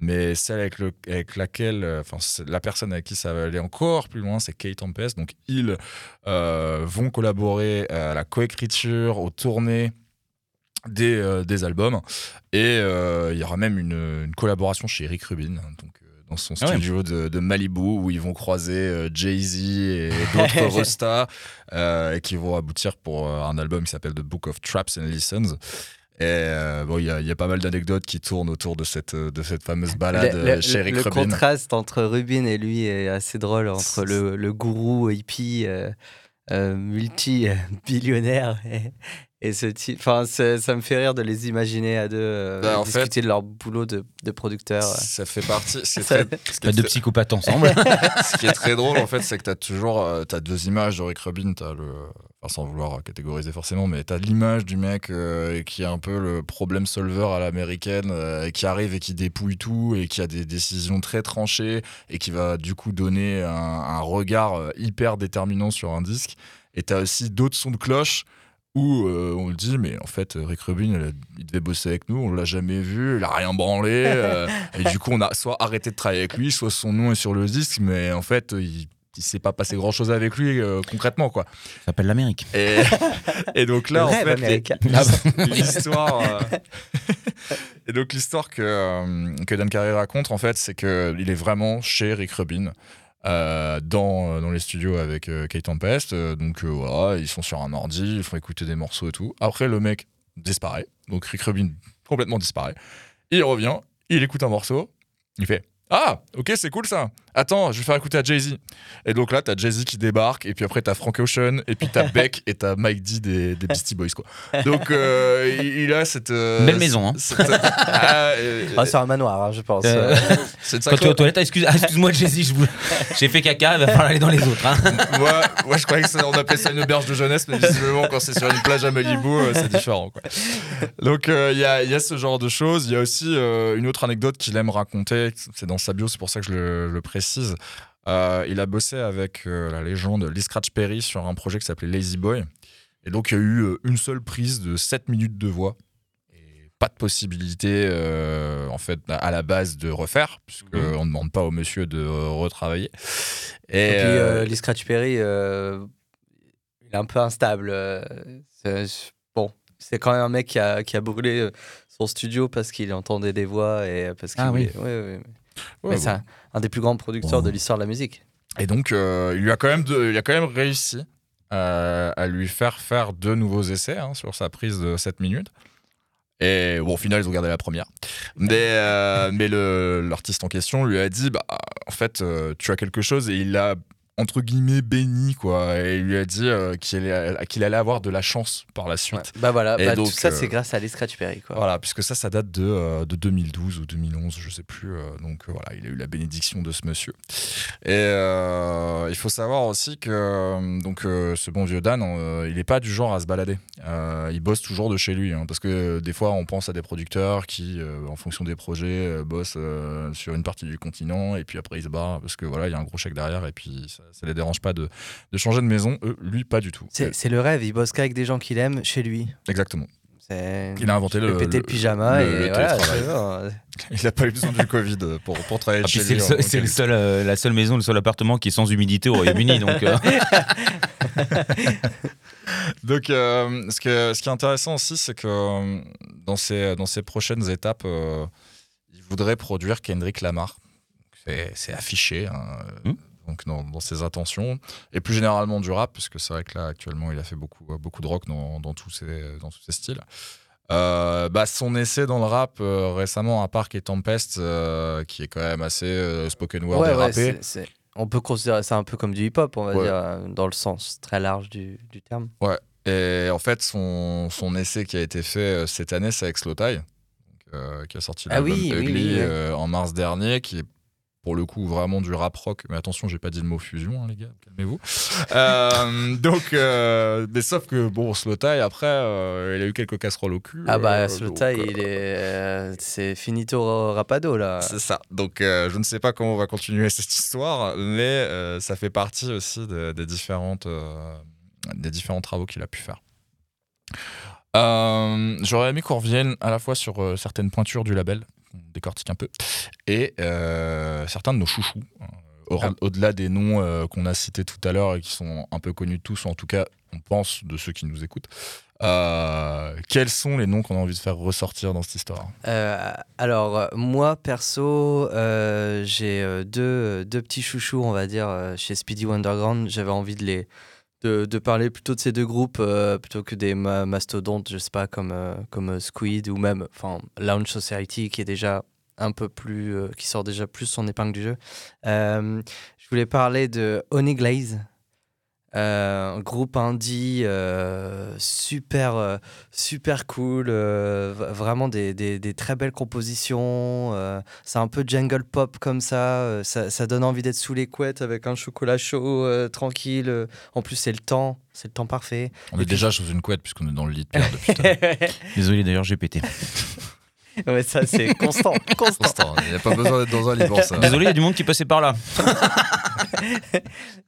Mais celle avec, le- avec laquelle, euh, enfin, la personne avec qui ça va aller encore plus loin, c'est Kate Tempest. Donc, ils euh, vont collaborer à la coécriture, aux tournées des, euh, des albums. Et il y aura même une, une collaboration chez Eric Rubin, donc, euh, dans son Ah ouais. studio de, de Malibu, où ils vont croiser Jay-Z et *laughs* d'autres rostas, euh, et qui vont aboutir pour un album qui s'appelle The Book of Traps and Listens. Et euh, bon, il y, a- il y a pas mal d'anecdotes qui tournent autour de cette, de cette fameuse balade Le- euh, le, chez le- Eric le contraste entre Rubin et lui est assez drôle, entre le, le gourou hippie euh, euh, multi-billionnaire et, et ce type, enfin, c'est- ça me fait rire de les imaginer à deux euh, Bah, en discuter de leur boulot de, de producteur. Ça fait partie. Ce qui est Ça- très- ce qui Pas est de très- psychopathes *laughs* ensemble. ce qui est très drôle en fait, c'est que tu as toujours euh, t'as deux images de Rick Rubin. T'as le, enfin, sans vouloir catégoriser forcément, mais tu as l'image du mec euh, qui est un peu le problème solver à l'américaine, euh, qui arrive et qui dépouille tout et qui a des décisions très tranchées et qui va du coup donner un, un regard hyper déterminant sur un disque. Et tu as aussi d'autres sons de cloche où euh, on le dit, mais en fait, Rick Rubin, il, a- il devait bosser avec nous, on l'a jamais vu, il a rien branlé. *laughs* euh, et du coup, on a soit arrêté de travailler avec lui, soit son nom est sur le disque, mais en fait, il, il s'est pas passé grand chose avec lui euh, concrètement, quoi. Ça s'appelle l'Amérique. Et, *laughs* et donc là, en fait, *laughs* l'histoire. euh, et donc l'histoire que, euh, que Dan Carey raconte, en fait, c'est qu'il est vraiment chez Rick Rubin. Euh, dans, dans les studios avec euh, Kate Tempest. Euh, donc euh, voilà, ils sont sur un ordi, ils font écouter des morceaux et tout. Après, le mec disparaît. Donc Rick Rubin complètement disparaît. Il revient, il écoute un morceau, il fait Ah, ok, c'est cool ça. Attends, je vais faire écouter à Jay-Z. Et donc là, t'as Jay-Z qui débarque, et puis après, t'as Frank Ocean, et puis t'as Beck, et t'as Mike D des, des Beastie Boys, quoi. Donc, euh, il, il a cette. euh, Belle maison, hein. cette- Ah, euh, Ah, c'est un manoir, hein, je pense. Euh, *laughs* c'est une Quand tu es aux toilettes, ah, excuse- ah, excuse-moi, vous- j'ai fait caca, il va falloir aller dans les autres. hein. moi, moi, je croyais que ça, on appelait ça une auberge de jeunesse, mais visiblement, quand c'est sur une plage à Malibu, euh, c'est différent. Quoi. Donc, euh, il y, a, il y a ce genre de choses. Il y a aussi euh, une autre anecdote qu'il aime raconter. C'est dans sa bio, c'est pour ça que je le, je le précise. Euh, il a bossé avec euh, la légende Lee Scratch Perry sur un projet qui s'appelait Lazy Boy. Et donc, il y a eu euh, une seule prise de 7 minutes de voix. Et pas de possibilité, en fait, à la base de refaire, puisqu'on Mhm. ne demande pas au monsieur de retravailler. Et puis, Lee Scratch Perry, il est un peu instable. bon, c'est quand même un mec qui a, qui a brûlé son studio parce qu'il entendait des voix et parce qu'il Ah oui. voulait- ouais, ouais. Ouais, Mais bon. c'est un, des plus grands producteurs Bon. de l'histoire de la musique. Et donc, euh, il, lui a quand même de- il a quand même réussi euh, à lui faire faire deux nouveaux essais hein, sur sa prise de 7 minutes. Et bon, au final, ils ont gardé la première. Mais, euh, mais l'artiste en question lui a dit bah, en fait, euh, tu as quelque chose, et il l'a entre guillemets béni, quoi. Et il lui a dit euh, qu'il allait, avoir de la chance par la suite. Ouais. Bah voilà, Et bah, donc, tout ça, euh, c'est grâce à Scratch Perry. Quoi. Voilà, puisque ça, ça date de, euh, de 2012 ou 2011, je sais plus. euh, donc euh, voilà, il a eu la bénédiction de ce monsieur. Et euh, il faut savoir aussi que euh, donc euh, ce bon vieux Dan, euh, il n'est pas du genre à se balader. Euh, il bosse toujours de chez lui, hein, parce que euh, des fois, on pense à des producteurs qui, euh, en fonction des projets, euh, bossent euh, sur une partie du continent et puis après ils se barrent parce que voilà, il y a un gros chèque derrière et puis ça, ça les dérange pas de, de changer de maison. Eux, lui, pas du tout. C'est c'est le rêve, il bosse qu'avec des gens qu'il aime chez lui. Exactement. C'est Il a inventé le, le péter le, pyjama le- et le voilà. Il n'a pas eu besoin du Covid pour, pour travailler Ah, chez c'est lui. seul- c'est seul, euh, la seule maison, le seul appartement qui est sans humidité au Royaume-Uni. donc, euh, *laughs* Donc, euh, ce, que, ce qui est intéressant aussi, c'est que euh, dans ces, dans ces prochaines étapes, euh, il voudrait produire Kendrick Lamar. C'est c'est affiché hein, Hmm. Donc dans, dans ses intentions. Et plus généralement du rap, puisque c'est vrai que là, actuellement, il a fait beaucoup, beaucoup de rock dans, dans, tous, ces, dans tous ces styles. Euh, bah, son essai dans le rap euh, récemment à Park et Tempest, euh, qui est quand même assez euh, spoken word Ouais, et ouais, rappé. c'est- on peut considérer ça un peu comme du hip-hop, on va Ouais. dire, euh, dans le sens très large du, du terme. Et en fait, son, son essai qui a été fait euh, cette année, c'est avec Slow Tie, euh, qui a sorti Ah l'album oui, oui, Ugly oui, ouais. euh, en mars dernier, qui est pour le coup vraiment du rap rock. Mais attention, j'ai pas dit le mot fusion, hein, les gars, calmez-vous. *laughs* Euh, donc, euh, mais sauf que bon, Slow Tie, après, euh, il a eu quelques casseroles au cul. Ah bah, euh, il est, c'est finito rapado là. C'est ça. Donc, je ne sais pas comment on va continuer cette histoire, mais ça fait partie aussi de- des, différentes, des différents travaux qu'il a pu faire. Euh, J'aurais aimé qu'on revienne à la fois sur euh, certaines pointures du label, qu'on décortique un peu, et euh, certains de nos chouchous. euh, Ah. Au-delà des noms euh, qu'on a cités tout à l'heure et qui sont un peu connus de tous, ou en tout cas, on pense de ceux qui nous écoutent. Euh, quels sont les noms qu'on a envie de faire ressortir dans cette histoire? Euh, alors, moi, perso, j'ai deux, deux petits chouchous, on va dire, chez Speedy Wonderground. J'avais envie de, les, de, parler plutôt de ces deux groupes euh, plutôt que des ma- mastodontes, je sais pas, comme, euh, comme euh, Squid ou même Lounge Society qui est déjà un peu plus. qui sort déjà plus son épingle du jeu. Je voulais parler de Honey Glaze. Euh, un groupe indie euh, super, euh, super cool, euh, vraiment des, des- des très belles compositions. euh, c'est un peu jungle pop comme ça, euh, ça, ça donne envie d'être sous les couettes avec un chocolat chaud, euh, tranquille. En plus, c'est le temps, c'est le temps parfait. On est déjà sous une couette puisqu'on est dans le lit de l'heure. *laughs* Désolé d'ailleurs, j'ai pété. *laughs* ouais, ça, c'est constant, constant. Constant, Il n'y a pas besoin d'être dans un lit pour ça. Désolé, il y a du monde qui passait par là. *laughs*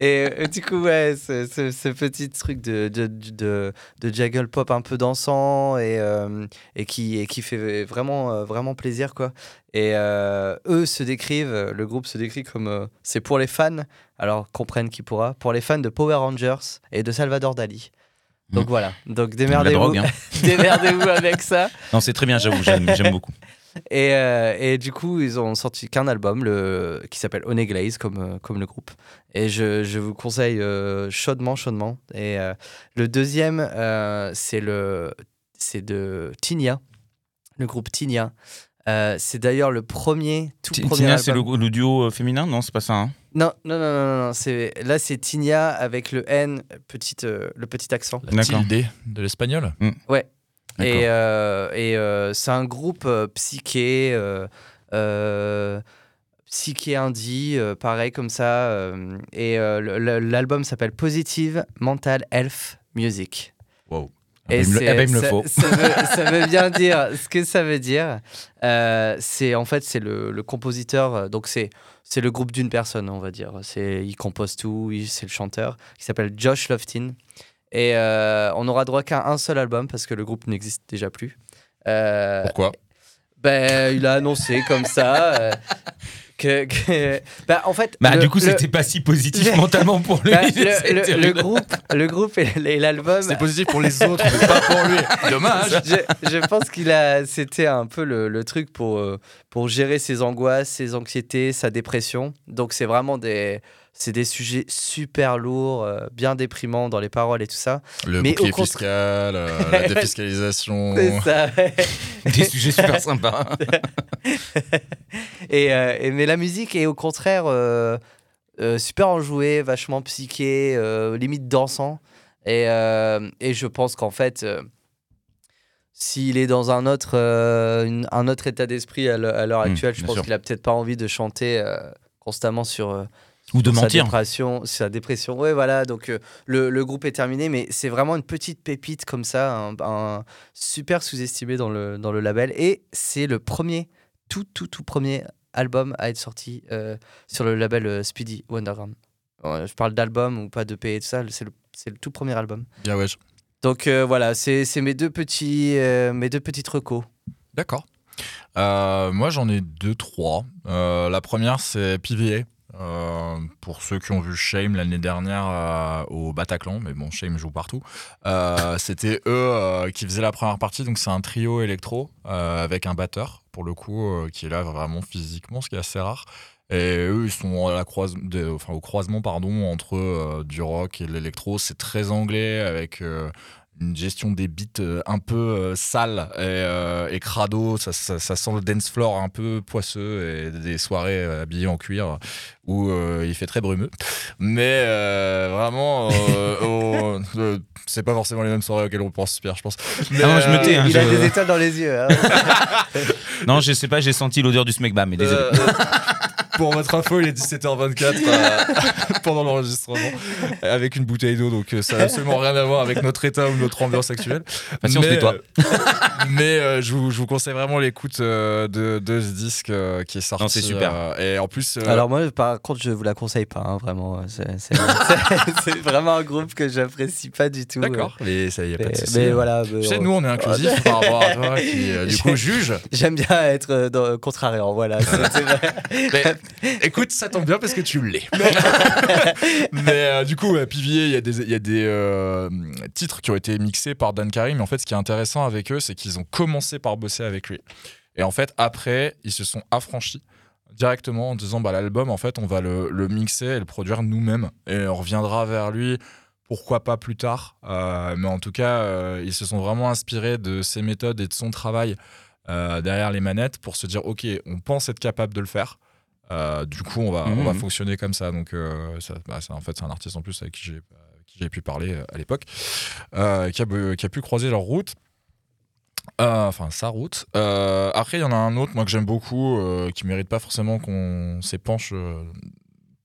Et euh, du coup, ouais, ce, ce- ce petit truc de, de, de, de jaggle pop un peu dansant et, euh, et, qui, et qui fait vraiment, euh, vraiment plaisir, quoi. Et eux se décrivent, le groupe se décrit comme c'est pour les fans, alors comprenne qui pourra, pour les fans de Power Rangers et de Salvador Dali. Donc Mhm. voilà, donc démerdez-vous hein. *laughs* démerdez-vous avec ça. Non, c'est très bien, j'avoue, j'aime beaucoup. Et, euh, et du coup, ils ont sorti qu'un album le, qui s'appelle Honey Glaze, comme, euh, comme le groupe. Et je, je vous conseille euh, chaudement, chaudement. Et euh, le deuxième, euh, c'est le c'est de Tinia, le groupe Tinia. Euh, c'est d'ailleurs le premier, tout Ti- premier Tina, c'est le, duo féminin? Non, c'est pas ça. hein Non, non, non, non, non, non, c'est là c'est Tinia avec le N, petite, euh, le petit accent. La tilde de l'espagnol? D'accord. Et, euh, et euh, c'est un groupe euh, psyché, psyché indie, pareil comme ça. et le- le- l'album s'appelle Positive Mental Health Music. Wow. Et Ah il me le- c'est- eh ben, il me le ça, faut. ça veut, *laughs* ça veut bien dire ce que ça veut dire. Euh, c'est en fait c'est le, le compositeur, donc c'est c'est le groupe d'une personne, on va dire. C'est il compose tout, c'est le chanteur qui s'appelle Josh Loftin. Et euh, on n'aura droit qu'à un seul album parce que le groupe n'existe déjà plus. Euh, Pourquoi? Ben, il a annoncé comme ça euh, que, que- ben, en fait Bah, le- du coup, le- c'était pas si positif mentalement pour lui. ben, *laughs* le, C'est le- le terrible. groupe le groupe et, l'album C'était positif pour les autres, mais pas pour lui. *laughs* Dommage. je, je pense qu'il a c'était un peu le, le truc pour pour gérer ses angoisses ses anxiétés sa dépression donc c'est vraiment des c'est des sujets super lourds euh, bien déprimants dans les paroles et tout ça Le Mais bouclier fiscal, euh, *laughs* la défiscalisation. ça *laughs* Des sujets super sympas. *laughs* et, euh, et- mais la musique est au contraire super enjouée, vachement psyché, euh, limite dansant. Et, et je pense qu'en fait, s'il est dans un autre, euh, une- un autre état d'esprit à l'he- à l'heure Mm, actuelle, je pense qu'il a peut-être pas envie de chanter euh, constamment sur, euh, Ou de mentir. Sa dépression, sa dépression. Ouais, voilà. Donc euh, le, le groupe est terminé, mais c'est vraiment une petite pépite comme ça, un, un super sous-estimé dans le, dans le label. Et c'est le premier, tout, tout, tout premier album à être sorti euh, sur le label euh, Speedy Wonderground. Je parle d'album ou pas de et tout ça, c'est le, c'est le tout premier album. Bien ouais. Donc voilà, c'est c'est mes deux petits, mes deux petites recos. D'accord. Moi, j'en ai deux, trois. La première, c'est PVA. Euh, pour ceux qui ont vu Shame l'année dernière euh, au Bataclan, mais bon, Shame joue partout. Euh, C'était eux qui faisaient la première partie, donc c'est un trio électro avec un batteur, pour le coup, qui est là vraiment physiquement, ce qui est assez rare. Et eux, ils sont au croisement pardon, entre du rock et de l'électro. C'est très anglais, avec une gestion des beats euh, un peu euh, sale et, euh, et crado. Ça, ça- ça sent le dance floor un peu poisseux et des soirées habillées en cuir où euh, il fait très brumeux. Mais euh, vraiment, euh, *laughs* euh, c'est pas forcément les mêmes soirées auxquelles on pense, Pierre, je pense. Mais, non, je me tais, hein, il a des étoiles dans les yeux. hein. *laughs* Non, je sais pas, j'ai senti l'odeur du smegma, mais désolé. Euh, pour votre info, il est 17h24 euh, *laughs* pendant l'enregistrement avec une bouteille d'eau, donc euh, ça n'a absolument rien à voir avec notre état ou notre ambiance actuelle. Patience, Mais, tais-toi. euh, *laughs* mais euh, je, vous, je vous conseille vraiment l'écoute euh, de, de ce disque euh, qui est sorti. Non, c'est super. euh, et en plus, euh, Alors moi, par contre, je vous la conseille pas, hein, vraiment. *laughs* C'est vraiment un groupe que j'apprécie pas du tout. d'accord, mais ça y a Mais, pas de souci. mais hein. voilà. mais Tu sais, on- nous, on est inclusif par rapport à toi qui, euh, du coup, juge. J'aime bien être euh, dans- contrariant, voilà. c'est- c'est vrai. Mais, écoute, ça tombe bien parce que tu l'es. mais *laughs* euh, du coup, à Pivier, il y a des, il y a des euh, titres qui ont été mixés par Dan Carey. Mais en fait, ce qui est intéressant avec eux, c'est qu'ils ont commencé par bosser avec lui. Et en fait, après, ils se sont affranchis directement en disant bah, l'album, en fait, on va le, le mixer et le produire nous-mêmes. Et on reviendra vers lui. Pourquoi pas plus tard Euh, Mais en tout cas, euh, ils se sont vraiment inspirés de ses méthodes et de son travail euh, derrière les manettes pour se dire ok, on pense être capable de le faire. Euh, du coup, on va, on va Mhm. fonctionner comme ça. Donc, euh, ça- bah, en fait, c'est un artiste en plus avec qui j'ai pu parler euh, à l'époque, euh, qui, a, qui a pu croiser leur route. Enfin, sa route. Après, il y en a un autre, moi, que j'aime beaucoup, qui mérite pas forcément qu'on s'épanche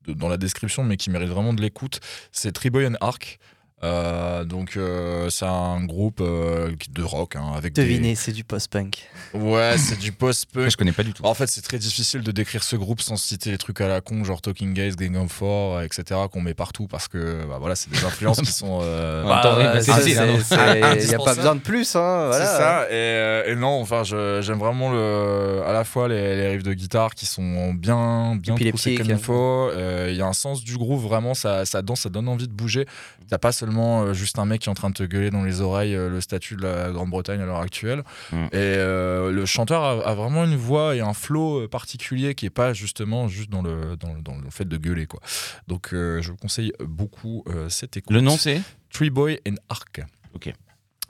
dans la description, mais qui mérite vraiment de l'écoute. C'est Triboy and Arc. Euh, donc, euh, c'est un groupe euh, de rock hein, avec des- Devinez, c'est du post-punk. Ouais, c'est du post-punk. Je connais pas du tout. En fait, c'est très difficile de décrire ce groupe sans citer les trucs à la con, genre Talking Gays, Gang of Four, etc., qu'on met partout parce que bah, voilà, c'est des influences qui sont. euh, *laughs* oui, bah, Il n'y a pas besoin de plus, hein, voilà. C'est ça, et, et non, enfin, j'aime vraiment le, à la fois les, les riffs de guitare qui sont bien, bien poussés comme il faut. Il y a un sens du groove, vraiment, ça, ça danse, ça donne envie de bouger. T'as pas seulement euh, juste un mec qui est en train de te gueuler dans les oreilles euh, le statut de la Grande-Bretagne à l'heure actuelle. Mm. Et euh, le chanteur a, a vraiment une voix et un flow particulier qui est pas justement juste dans le, dans, dans le fait de gueuler, quoi. Donc, je vous conseille beaucoup cette écoute. Le nom c'est? Tree Boy and Arc. Ok.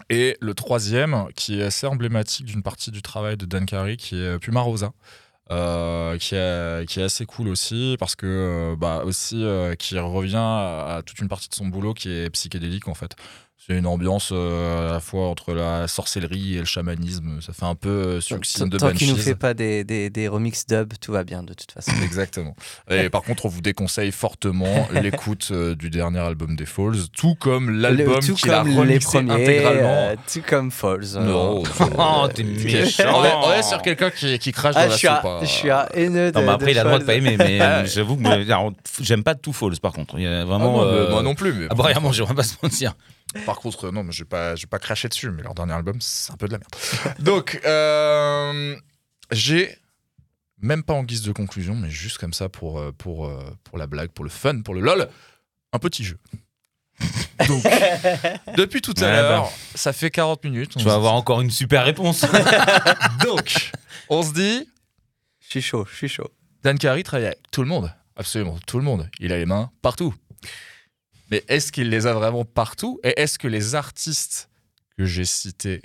Et le troisième, qui est assez emblématique d'une partie du travail de Dan Carey, qui est Puma Rosa. Euh, qui, est, assez cool aussi parce que euh, bah aussi euh, qui revient à toute une partie de son boulot qui est psychédélique en fait c'est une ambiance euh, à la fois entre la sorcellerie et le chamanisme ça fait un peu euh, succine de Tant qu'il nous fait pas des, des, des remix dub, tout va bien de toute façon. *laughs* Exactement. Et par contre, on vous déconseille fortement *laughs* l'écoute euh, du dernier album des Falls, tout comme l'album Le- tout qu'il a comme les remixé premiers, intégralement. euh, tout comme Falls. Non, *laughs* Oh, t'es méchant. on, est, on est sur quelqu'un qui, qui crache Ah, dans je la suis, à, soupe. je suis à haineux de, Non, mais après, de il a le droit de Falls. pas aimer, mais j'avoue que j'aime pas tout Falls par contre. Il y a Ah vraiment. non, euh, moi non plus. Mais Ah, bon, rien manger, on va pas se mentir. Par contre, non, mais je vais pas, je vais pas cracher dessus, mais leur dernier album, c'est un peu de la merde. *laughs* Donc, euh, j'ai même pas en guise de conclusion, mais juste comme ça pour, euh, pour, euh, pour la blague, pour le fun, pour le lol, un petit jeu. *laughs* Donc, depuis tout à Ouais, l'heure, bah. ça fait 40 minutes. on Tu vas avoir encore une super réponse. *laughs* Donc, on se dit, Je suis chaud, je suis chaud. Dan Carey travaille avec tout le monde. Absolument, tout le monde. Il a les mains partout. Mais est-ce qu'il les a vraiment partout Et est-ce que les artistes que j'ai cités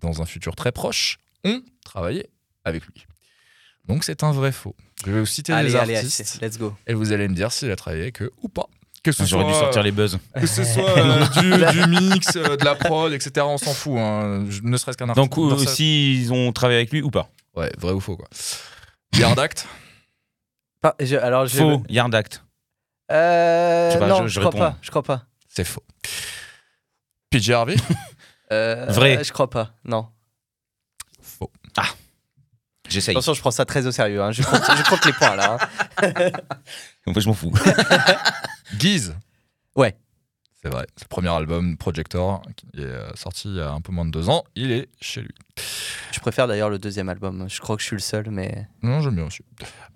dans un futur très proche ont travaillé avec lui? Donc c'est un vrai faux. Je vais vous citer Allez, les allez, artistes allez, let's go. et vous allez me dire s'il a travaillé avec eux ou pas. Que ce J'aurais dû sortir les buzz. que ce *laughs* soit euh, du, du mix, euh, de la prod, etc. On s'en fout. hein. Je- Ne serait-ce qu'un artiste. Donc, euh, dans sa- s'ils ont travaillé avec lui ou pas Ouais, vrai ou faux quoi. Yard Act? Pas- je- alors, je, Faux, Yard Act. Euh, pas, non, je- je, je crois réponds. pas. Je crois pas. C'est faux. PJ Harvey *laughs* Euh, Vrai. Je crois pas. Non. Faux. J'essaye. Attention, je prends ça très au sérieux. hein. Je, compte, je compte les points là. hein. *laughs* En fait, je m'en fous. *laughs* Guise. Ouais. C'est vrai. C'est le premier album Projector qui est euh, sorti il y a un peu moins de deux ans. Il est chez lui. Je préfère d'ailleurs le deuxième album. Je crois que je suis le seul, mais. Non, j'aime bien aussi.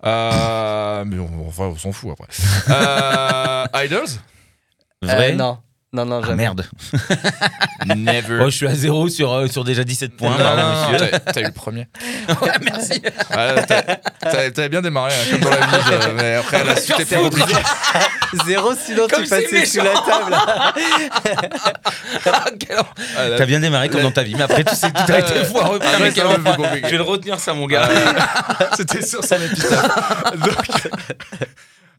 Euh, mais on, enfin, on s'en fout après. Euh, *laughs* Idols? Vrai? Euh, Non. Non, non, Ah, jamais. merde. *laughs* Never. Oh, je suis à zéro sur, euh, sur déjà 17 points. Non, non, non, t'as t'as eu le premier. *laughs* Ouais, merci. Ouais, t'as- t'as- T'avais bien démarré, hein, comme dans la vie, je- mais après la suite était compliquée. *laughs* Zéro, sinon Comme tu passais sous la table. Ah, Ah, T'as bien démarré comme dans ta vie, mais après, tu sais, tout a été foireux. Enfer. compliqué. Je vais le retenir, ça, mon gars. C'était sur son épitaphe. Donc,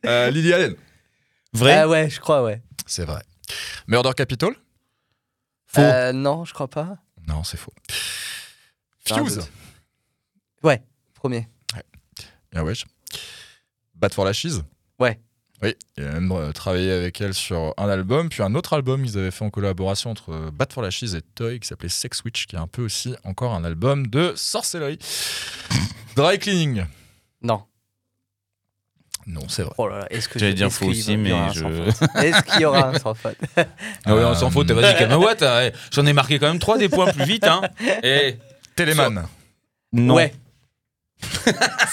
euh, Lily Allen. Vrai? Ah ouais, je crois, ouais. C'est vrai. Murder Capital Faux. Euh, non, je crois pas. Non, c'est faux. Fuse. Ouais, premier. Bien wesh. Bad for Lashes. Ouais. Oui, il a même euh, travaillé avec elle sur un album, puis un autre album qu'ils avaient fait en collaboration entre euh, Bad for Lashes et Toy qui s'appelait Sex Witch, qui est un peu aussi encore un album de sorcellerie. Dry Cleaning. Non. Non, c'est vrai. Oh là là, est-ce que J'allais je- dire faux aussi, mais un je. sans faute? Est-ce qu'il y aura un sans faute? Ah ouais, on s'en Euh, fout, t'as vas-y, t'as- J'en ai marqué quand même 3 des points plus vite, hein. Et. Téléman. Non. Ouais. *laughs*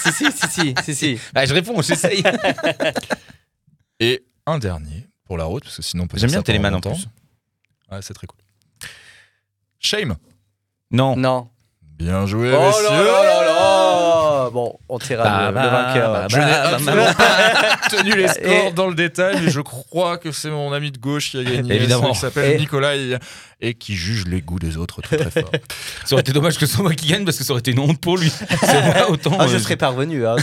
si, si, si, si, si, si. Ah, je réponds, j'essaye. *laughs* Et un dernier pour la route, parce que sinon on peut J'aime dire bien Téléman en plus. Ouais, c'est très cool. Shame. Non. Non. Bien joué, Oh messieurs. là là là là bon, on tirera Bah, le, le bah, vainqueur. bah, Je n'ai bah, absolument bah, pas tenu les scores Et- dans le détail, mais je crois que c'est mon ami de gauche qui a gagné. Évidemment. Qui s'appelle Et- Nicolas et, et qui juge les goûts des autres très très fort. *laughs* Ça aurait été dommage que ce soit moi qui gagne parce que ça aurait été une honte pour lui. C'est moi, autant. *laughs* Ah, je euh, serais parvenu. Hein,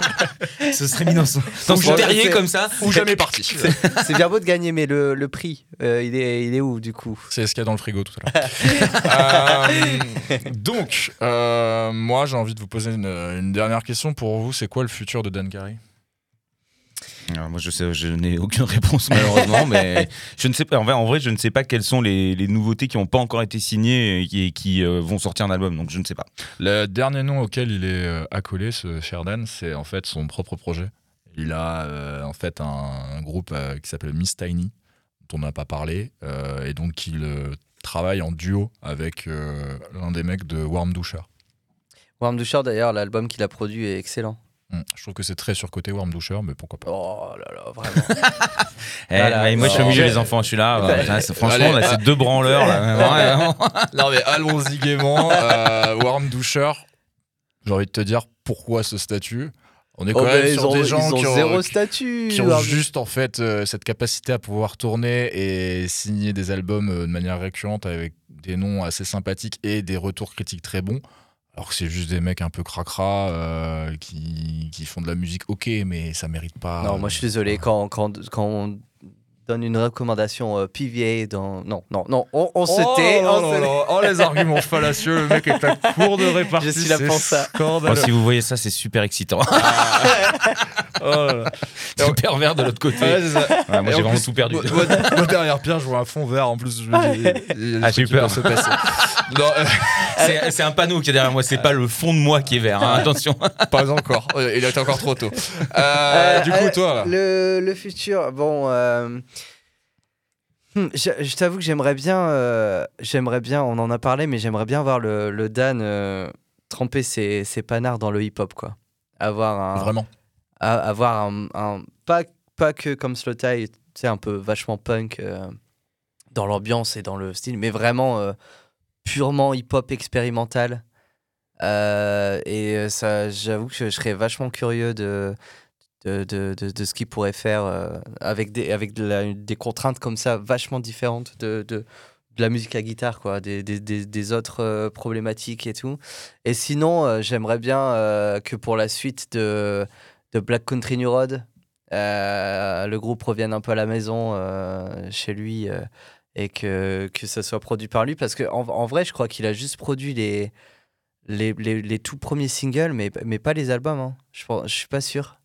*laughs* Ce serait mis dans son, dans Ou son je- terrier c'est- comme ça. Ou jamais parti. c'est bien beau de gagner, mais le, le prix, euh, il, est, il est où du coup? C'est ce qu'il y a dans le frigo tout à l'heure. Euh, donc, euh, moi j'ai envie de vous poser une, une dernière question pour vous. C'est quoi le futur de Dan Carey? Alors, moi, je, sais, je n'ai aucune *laughs* réponse malheureusement, mais je ne sais pas. En vrai, en vrai, je ne sais pas quelles sont les, les nouveautés qui n'ont pas encore été signées et qui, qui, euh, vont sortir un album. Donc, je ne sais pas. Le dernier nom auquel il est euh, accolé, ce cher Dan, c'est en fait son propre projet. Il a euh, en fait un, un groupe euh, qui s'appelle Miss Tiny, dont on n'a pas parlé, euh, et donc il euh, travaille en duo avec euh, l'un des mecs de Warm Doucher. Warm Doucher, d'ailleurs, l'album qu'il a produit est excellent. Hum, Je trouve que c'est très surcoté Warm Doucher, mais pourquoi pas. Oh là là, vraiment. *laughs* Eh, Voilà. moi, je suis au milieu, les enfants. Je suis là. *laughs* Franchement, Allez, là, c'est deux branleurs. Là, vraiment. *laughs* Non mais allons-y gaiement. Euh, Warm Doucher, j'ai envie de te dire pourquoi ce statut. On est quand Oh, même sur ont, des gens ont qui ont, zéro statut. qui ont Warm- juste en fait euh, cette capacité à pouvoir tourner et signer des albums euh, de manière récurrente avec des noms assez sympathiques et des retours critiques très bons. Alors que c'est juste des mecs un peu cracra euh, qui, qui font de la musique ok, mais ça mérite pas. Non, moi je suis désolé, quand, quand, quand donne une recommandation euh, PVA dans. Non, non, non, on, on se Oh tait. là on se-. Oh, les arguments fallacieux, le mec est à court de répartie. Je suis là pour ça. Oh, si vous voyez ça, c'est super excitant. *laughs* Oh là là. super vert de l'autre côté. Ouais, c'est ça. Ouais, moi, j'ai en vraiment plus, tout perdu. Moi, derrière Pierre, je vois un fond vert. En plus, Ah, j'ai qui peur. se passer. Non, euh, *laughs* C'est un panneau qui est derrière moi, c'est pas le fond de moi qui est vert. hein, attention. *laughs* pas encore. Il est encore trop tôt. Euh, Euh, du coup, euh, toi, là. Le, le futur, bon. Hmm, je je t'avoue que j'aimerais bien, euh, j'aimerais bien, on en a parlé, mais j'aimerais bien voir le, le Dan euh, tremper ses, ses panards dans le hip-hop, quoi. Avoir un, Vraiment. a- avoir un, un- pas, pas que comme Slow Tie, tu sais, un peu vachement punk euh, dans l'ambiance et dans le style, mais vraiment purement hip-hop expérimental. Et ça, j'avoue que je, serais vachement curieux de, de, de, de- ce qu'il pourrait faire euh, avec, des, avec des contraintes comme ça, vachement différentes de, de, la musique à guitare, quoi, des, des, des, autres euh, problématiques et tout. Et sinon, euh, j'aimerais bien que pour la suite de, de Black Country New Road, le groupe revienne un peu à la maison chez lui et que, que ça soit produit par lui. Parce qu'en en, vrai, je crois qu'il a juste produit les, les, les, les tout premiers singles, mais, mais pas les albums. hein. Je, je suis pas sûr.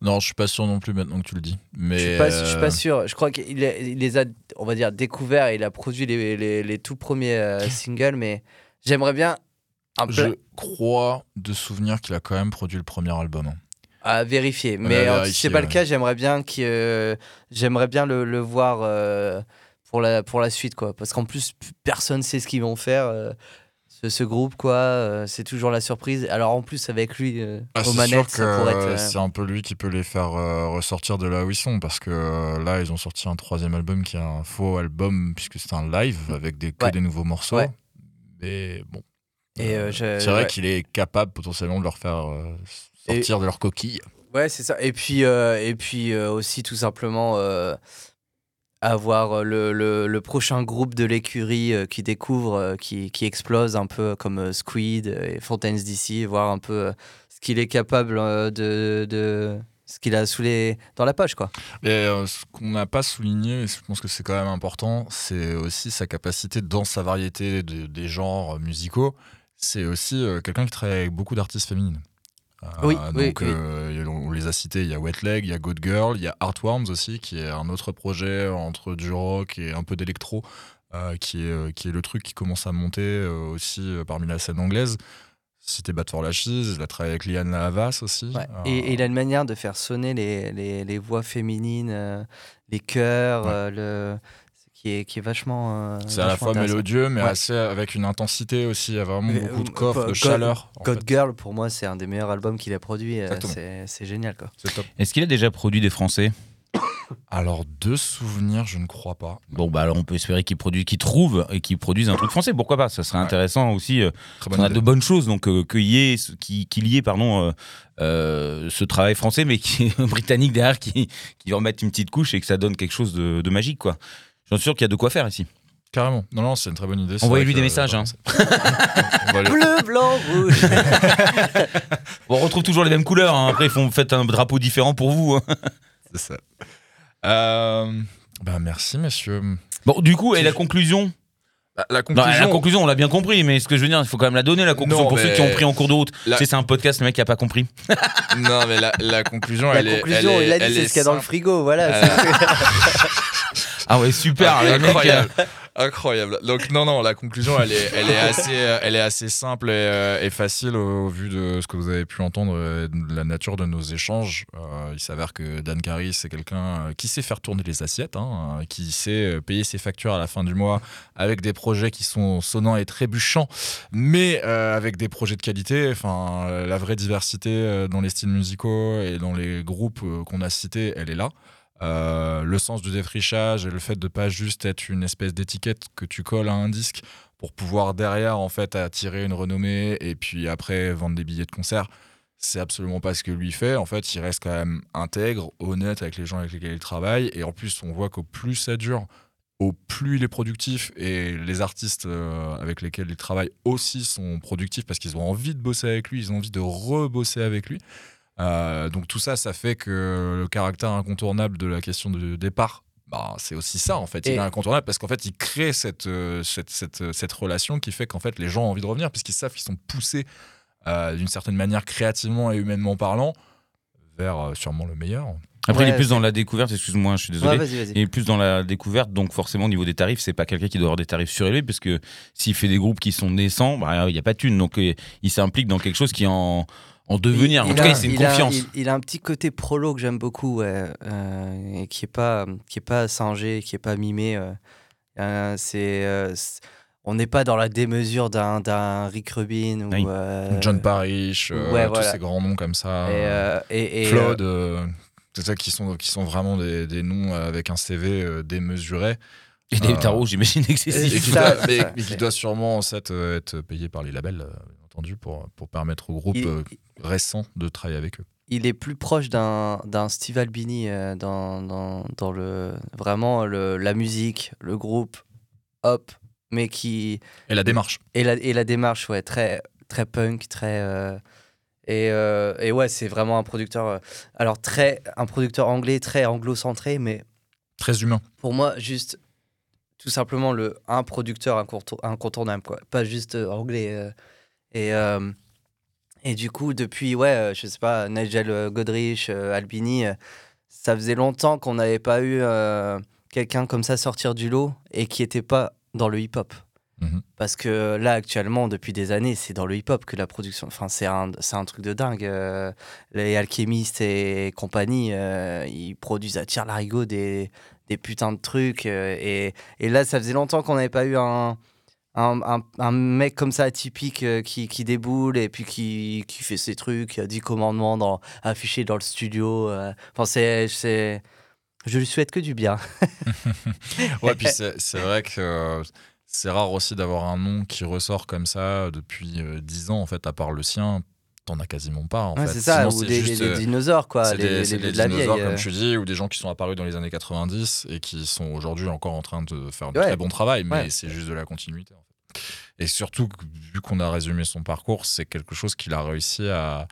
Non, je suis pas sûr non plus maintenant que tu le dis. Mais Je suis pas, je suis euh, pas sûr. Je crois qu'il il les a, on va dire, découverts et il a produit les, les, les tout premiers euh, singles, mais j'aimerais bien un peu Je crois de souvenir qu'il a quand même produit le premier album. hein. à vérifier. Mais euh, si c'est pas le cas, j'aimerais bien, qu'il, euh, j'aimerais bien le, le voir euh, pour, la, pour la suite, quoi. Parce qu'en plus, personne sait ce qu'ils vont faire. Euh, ce, groupe, quoi, euh, c'est toujours la surprise. Alors en plus, avec lui euh, Ah, aux c'est manettes, ça pourrait être. euh, c'est un peu lui qui peut les faire ressortir de là où ils sont parce que là ils ont sorti un troisième album qui est un faux album puisque c'est un live avec des, que Ouais. des nouveaux morceaux. Ouais. Mais bon. Et, Euh, c'est vrai ouais. qu'il est capable potentiellement de leur faire euh, Et- sortir de leur coquille. Ouais, c'est ça. Et puis, euh, et puis aussi, tout simplement, avoir euh, le, le, prochain groupe de l'écurie euh, qui découvre, euh, qui, qui explose un peu comme Squid et Fontaines DC, voir un peu ce qu'il est capable de, de. ce qu'il a sous les, dans la poche, quoi. Et ce qu'on n'a pas souligné, et je pense que c'est quand même important, c'est aussi sa capacité dans sa variété de- des genres musicaux. C'est aussi quelqu'un qui travaille avec beaucoup d'artistes féminines. Euh, Oui, donc oui. euh, on les a cités, il y a Wet Leg, il y a Good Girl, il y a Heartworms aussi, qui est un autre projet entre du rock et un peu d'électro, euh, qui, est, euh, qui est le truc qui commence à monter euh, aussi euh, parmi la scène anglaise. Cité Bad for Lashes, il a travaillé avec Liane Havas aussi. Ouais. Euh, Et, et il a une manière de faire sonner les, les, les voix féminines, euh, les chœurs, Ouais. euh, le, qui, est, qui est vachement. euh, C'est à la fois mélodieux, mais Ouais. assez avec une intensité aussi. Il y a vraiment Mais, beaucoup de euh, coffre, de God- chaleur. God fait. Girl, pour moi, c'est un des meilleurs albums qu'il a produit. euh. C'est c'est génial, quoi. C'est top. Est-ce qu'il a déjà produit des Français *coughs* Alors, de souvenirs, je ne crois pas. Bon, bah alors on peut espérer qu'ils produisent, qu'ils trouvent et qu'ils produisent un truc français. Pourquoi pas Ça serait Ouais. intéressant aussi. euh, on a idée. de bonnes choses, donc euh, qu'il y ait, ce- qu'il qu'il y ait pardon, euh, euh, ce travail français, mais qui est *laughs* britannique derrière, qui, qui va remettre une petite couche et que ça donne quelque chose de, de magique. quoi. J'en suis sûr qu'il y a de quoi faire ici. Carrément. Non, non, c'est une très bonne idée. Envoyez-lui des messages, hein. *laughs* On va lui- Bleu, blanc, rouge. *laughs* Bon, on retrouve toujours les mêmes couleurs. hein. Après, ils font faites un drapeau différent pour vous. hein. *laughs* C'est ça. Euh, bah, merci, messieurs. Bon, du coup, et la conclusion? Bah, La Non, conclusion. La conclusion, on l'a bien compris, mais ce que je veux dire, il faut quand même la donner, la conclusion, Non, pour ceux qui ont pris en cours de route. La- Tu sais, c'est un podcast, le mec qui a pas compris. Non, mais la, la conclusion, La elle est. conclusion, est- il a dit c'est est ce qu'il y a dans le frigo, voilà. Euh, *laughs* Ah ouais, super. les mecs, incroyable. Incroyable. Donc non, non, la conclusion, elle est, elle est assez, euh, elle est assez simple et, euh, et facile au, au vu de ce que vous avez pu entendre, euh, de la nature de nos échanges. Euh, il s'avère que Dan Carey, c'est quelqu'un euh, qui sait faire tourner les assiettes, hein, euh, qui sait euh, payer ses factures à la fin du mois avec des projets qui sont sonnants et trébuchants, mais euh, avec des projets de qualité. Enfin, euh, la vraie diversité euh, dans les styles musicaux et dans les groupes euh, qu'on a cités, elle est là. Euh, le sens du défrichage et le fait de pas juste être une espèce d'étiquette que tu colles à un disque pour pouvoir derrière en fait attirer une renommée et puis après vendre des billets de concert c'est absolument pas ce que lui fait. En fait il reste quand même intègre honnête avec les gens avec lesquels il travaille et en plus on voit qu'au plus ça dure au plus il est productif et les artistes euh, avec lesquels il travaille aussi sont productifs parce qu'ils ont envie de bosser avec lui ils ont envie de rebosser avec lui euh, donc tout ça, ça fait que le caractère incontournable de la question de départ, bah, c'est aussi ça en fait. Il Et- est incontournable parce qu'en fait, il crée cette, euh, cette, cette, cette relation qui fait qu'en fait, les gens ont envie de revenir puisqu'ils savent qu'ils sont poussés euh, d'une certaine manière créativement et humainement parlant vers euh, sûrement le meilleur. Après, il est plus dans la découverte, excuse-moi, je suis Ouais, désolé. il est plus dans la découverte, donc forcément au niveau des tarifs, c'est pas quelqu'un qui doit avoir des tarifs surélevés, parce que s'il fait des groupes qui sont naissants, bah, il n'y a pas de thune, donc euh, il s'implique dans quelque chose qui est en, en devenir. en Il tout a- cas, c'est une il a- confiance. il, il a un petit côté prolo que j'aime beaucoup, ouais, euh, et qui est pas, qui est pas singé, qui est pas mimé. euh. Euh, c'est, euh, on n'est pas dans la démesure d'un, d'un Rick Rubin ou Oui. euh, John Parrish, euh, ouais, tous voilà. ces grands noms comme ça. et, euh, et, euh, c'est ça qui sont, qui sont vraiment des, des noms avec un CV euh, démesuré. Et des euh, tarots, j'imagine Et excessif. qui, ça, doit, mais, ça, mais qui doit sûrement en fait, euh, être payé par les labels, euh, bien entendu, pour, pour permettre au groupe il, euh, récent de travailler avec eux. il est plus proche d'un, Steve Albini euh, dans, dans, dans le vraiment le, la musique, le groupe, hop, mais qui Et la démarche. Et la, et la démarche, ouais, très, très punk, très. euh, et, euh, et ouais, c'est vraiment un producteur. alors, très, un producteur anglais, très anglo-centré, mais Très humain. pour moi, juste tout simplement le, un producteur incontour- incontournable, quoi. Pas juste anglais. euh. et, et du coup, depuis, ouais, euh, je sais pas, Nigel euh, Godrich, euh, Albini, ça faisait longtemps qu'on n'avait pas eu quelqu'un comme ça sortir du lot et qui était pas dans le hip-hop. Mhm. Parce que là, actuellement, depuis des années, c'est dans le hip-hop que la production. Enfin, c'est un, un truc de dingue. euh, les alchimistes et compagnie, euh, ils produisent à tir larigot des, des putains de trucs. euh, et, et là, ça faisait longtemps qu'on n'avait pas eu un, un, un- mec comme ça atypique euh, qui, qui déboule et puis qui, qui fait ses trucs, a 10 commandements affichés dans le studio. euh. Enfin, c'est. Je lui souhaite que du bien. *laughs* Ouais, puis c'est vrai que euh, c'est rare aussi d'avoir un nom qui ressort comme ça depuis euh, 10 ans, en fait, à part le sien. T'en as quasiment pas, en Ouais, fait. c'est ça, Sinon, ou c'est des, juste, des- des euh, dinosaures, quoi. c'est des, les- c'est les- des de la dinosaures, vieille, comme euh. tu dis, ou des gens qui sont apparus dans les années 90 et qui sont aujourd'hui encore en train de faire du Ouais. très bon travail, mais Ouais. c'est juste de la continuité. En fait. Et surtout, vu qu'on a résumé son parcours, c'est quelque chose qu'il a réussi à,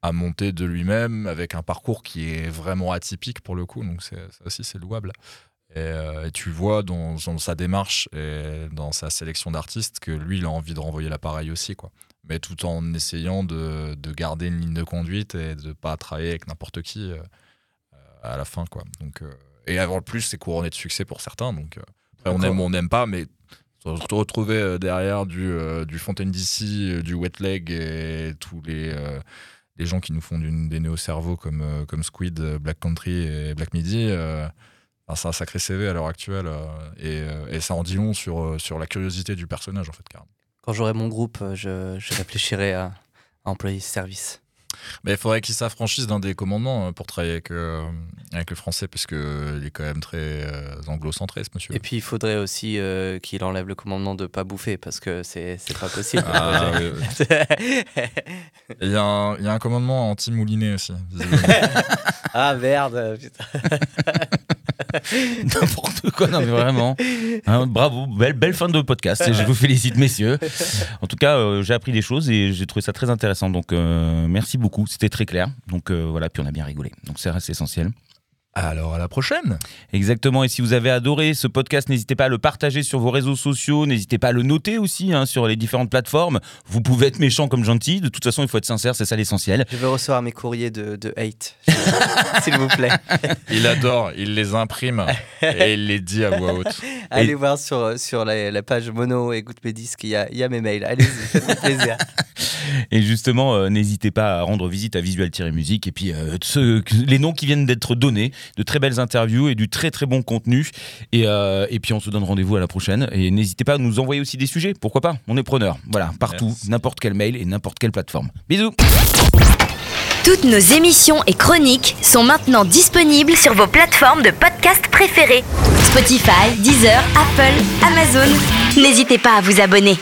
à monter de lui-même avec un parcours qui est vraiment atypique pour le coup. Donc, c'est, ça aussi, c'est louable. Et, euh, et tu vois dans, dans sa démarche et dans sa sélection d'artistes que lui, il a envie de renvoyer l'appareil aussi. Quoi. Mais tout en essayant de, de garder une ligne de conduite et de pas travailler avec n'importe qui euh, à la fin. Quoi. Donc, euh, et avant plus, c'est couronné de succès pour certains. Donc, euh, on aime ou on n'aime pas, mais se retrouver euh, derrière du, euh, du Fontaine euh, du Wet Leg et tous les, euh, les gens qui nous font des néo-cerveaux comme, euh, comme Squid, euh, Black Country et Black Midi. euh, enfin, c'est un sacré CV à l'heure actuelle euh, et, euh, et ça en dit long sur, euh, sur la curiosité du personnage en fait carrément. Quand j'aurai mon groupe, euh, je, je réfléchirai à, à employer ce service. Mais il faudrait qu'il s'affranchisse d'un des commandements euh, pour travailler avec, euh, avec le français, parce qu'il est quand même très euh, anglo-centré, ce monsieur. Et puis il faudrait aussi euh, qu'il enlève le commandement de pas bouffer parce que c'est c'est pas possible. Ah, oui, oui. Et *laughs* Il y, a un- il y a un commandement anti-moulinet aussi. *laughs* ah merde, putain. *laughs* *laughs* N'importe quoi, non mais vraiment. Hein, bravo, belle, belle fin de podcast. Je vous félicite, messieurs. En tout cas, euh, j'ai appris des choses et j'ai trouvé ça très intéressant. Donc, euh, merci beaucoup. C'était très clair. Donc euh, voilà, puis on a bien rigolé. Donc c'est reste essentiel. Alors, à la prochaine Exactement. Et si vous avez adoré ce podcast, n'hésitez pas à le partager sur vos réseaux sociaux. N'hésitez pas à le noter aussi hein, sur les différentes plateformes. Vous pouvez être méchant comme gentil. De toute façon, il faut être sincère. C'est ça l'essentiel. Je veux recevoir mes courriers de, de hate, *laughs* s'il vous plaît. *laughs* Il adore, il les imprime et il les dit à voix haute. *laughs* Allez voir sur, sur la, la page Mono Écoute mes disques, il y a, il y a mes mails. Allez-y, faites-moi plaisir. Et justement, euh, n'hésitez pas à rendre visite à Visual-Musique et puis euh, ceux- les noms qui viennent d'être donnés, de très belles interviews et du très très bon contenu. Et, euh, et puis on se donne rendez-vous à la prochaine. Et n'hésitez pas à nous envoyer aussi des sujets, pourquoi pas? On est preneur. Voilà, partout, n'importe quel mail et n'importe quelle plateforme. Bisous Toutes nos émissions et chroniques sont maintenant disponibles sur vos plateformes de podcast préférées. Spotify, Deezer, Apple, Amazon. N'hésitez pas à vous abonner.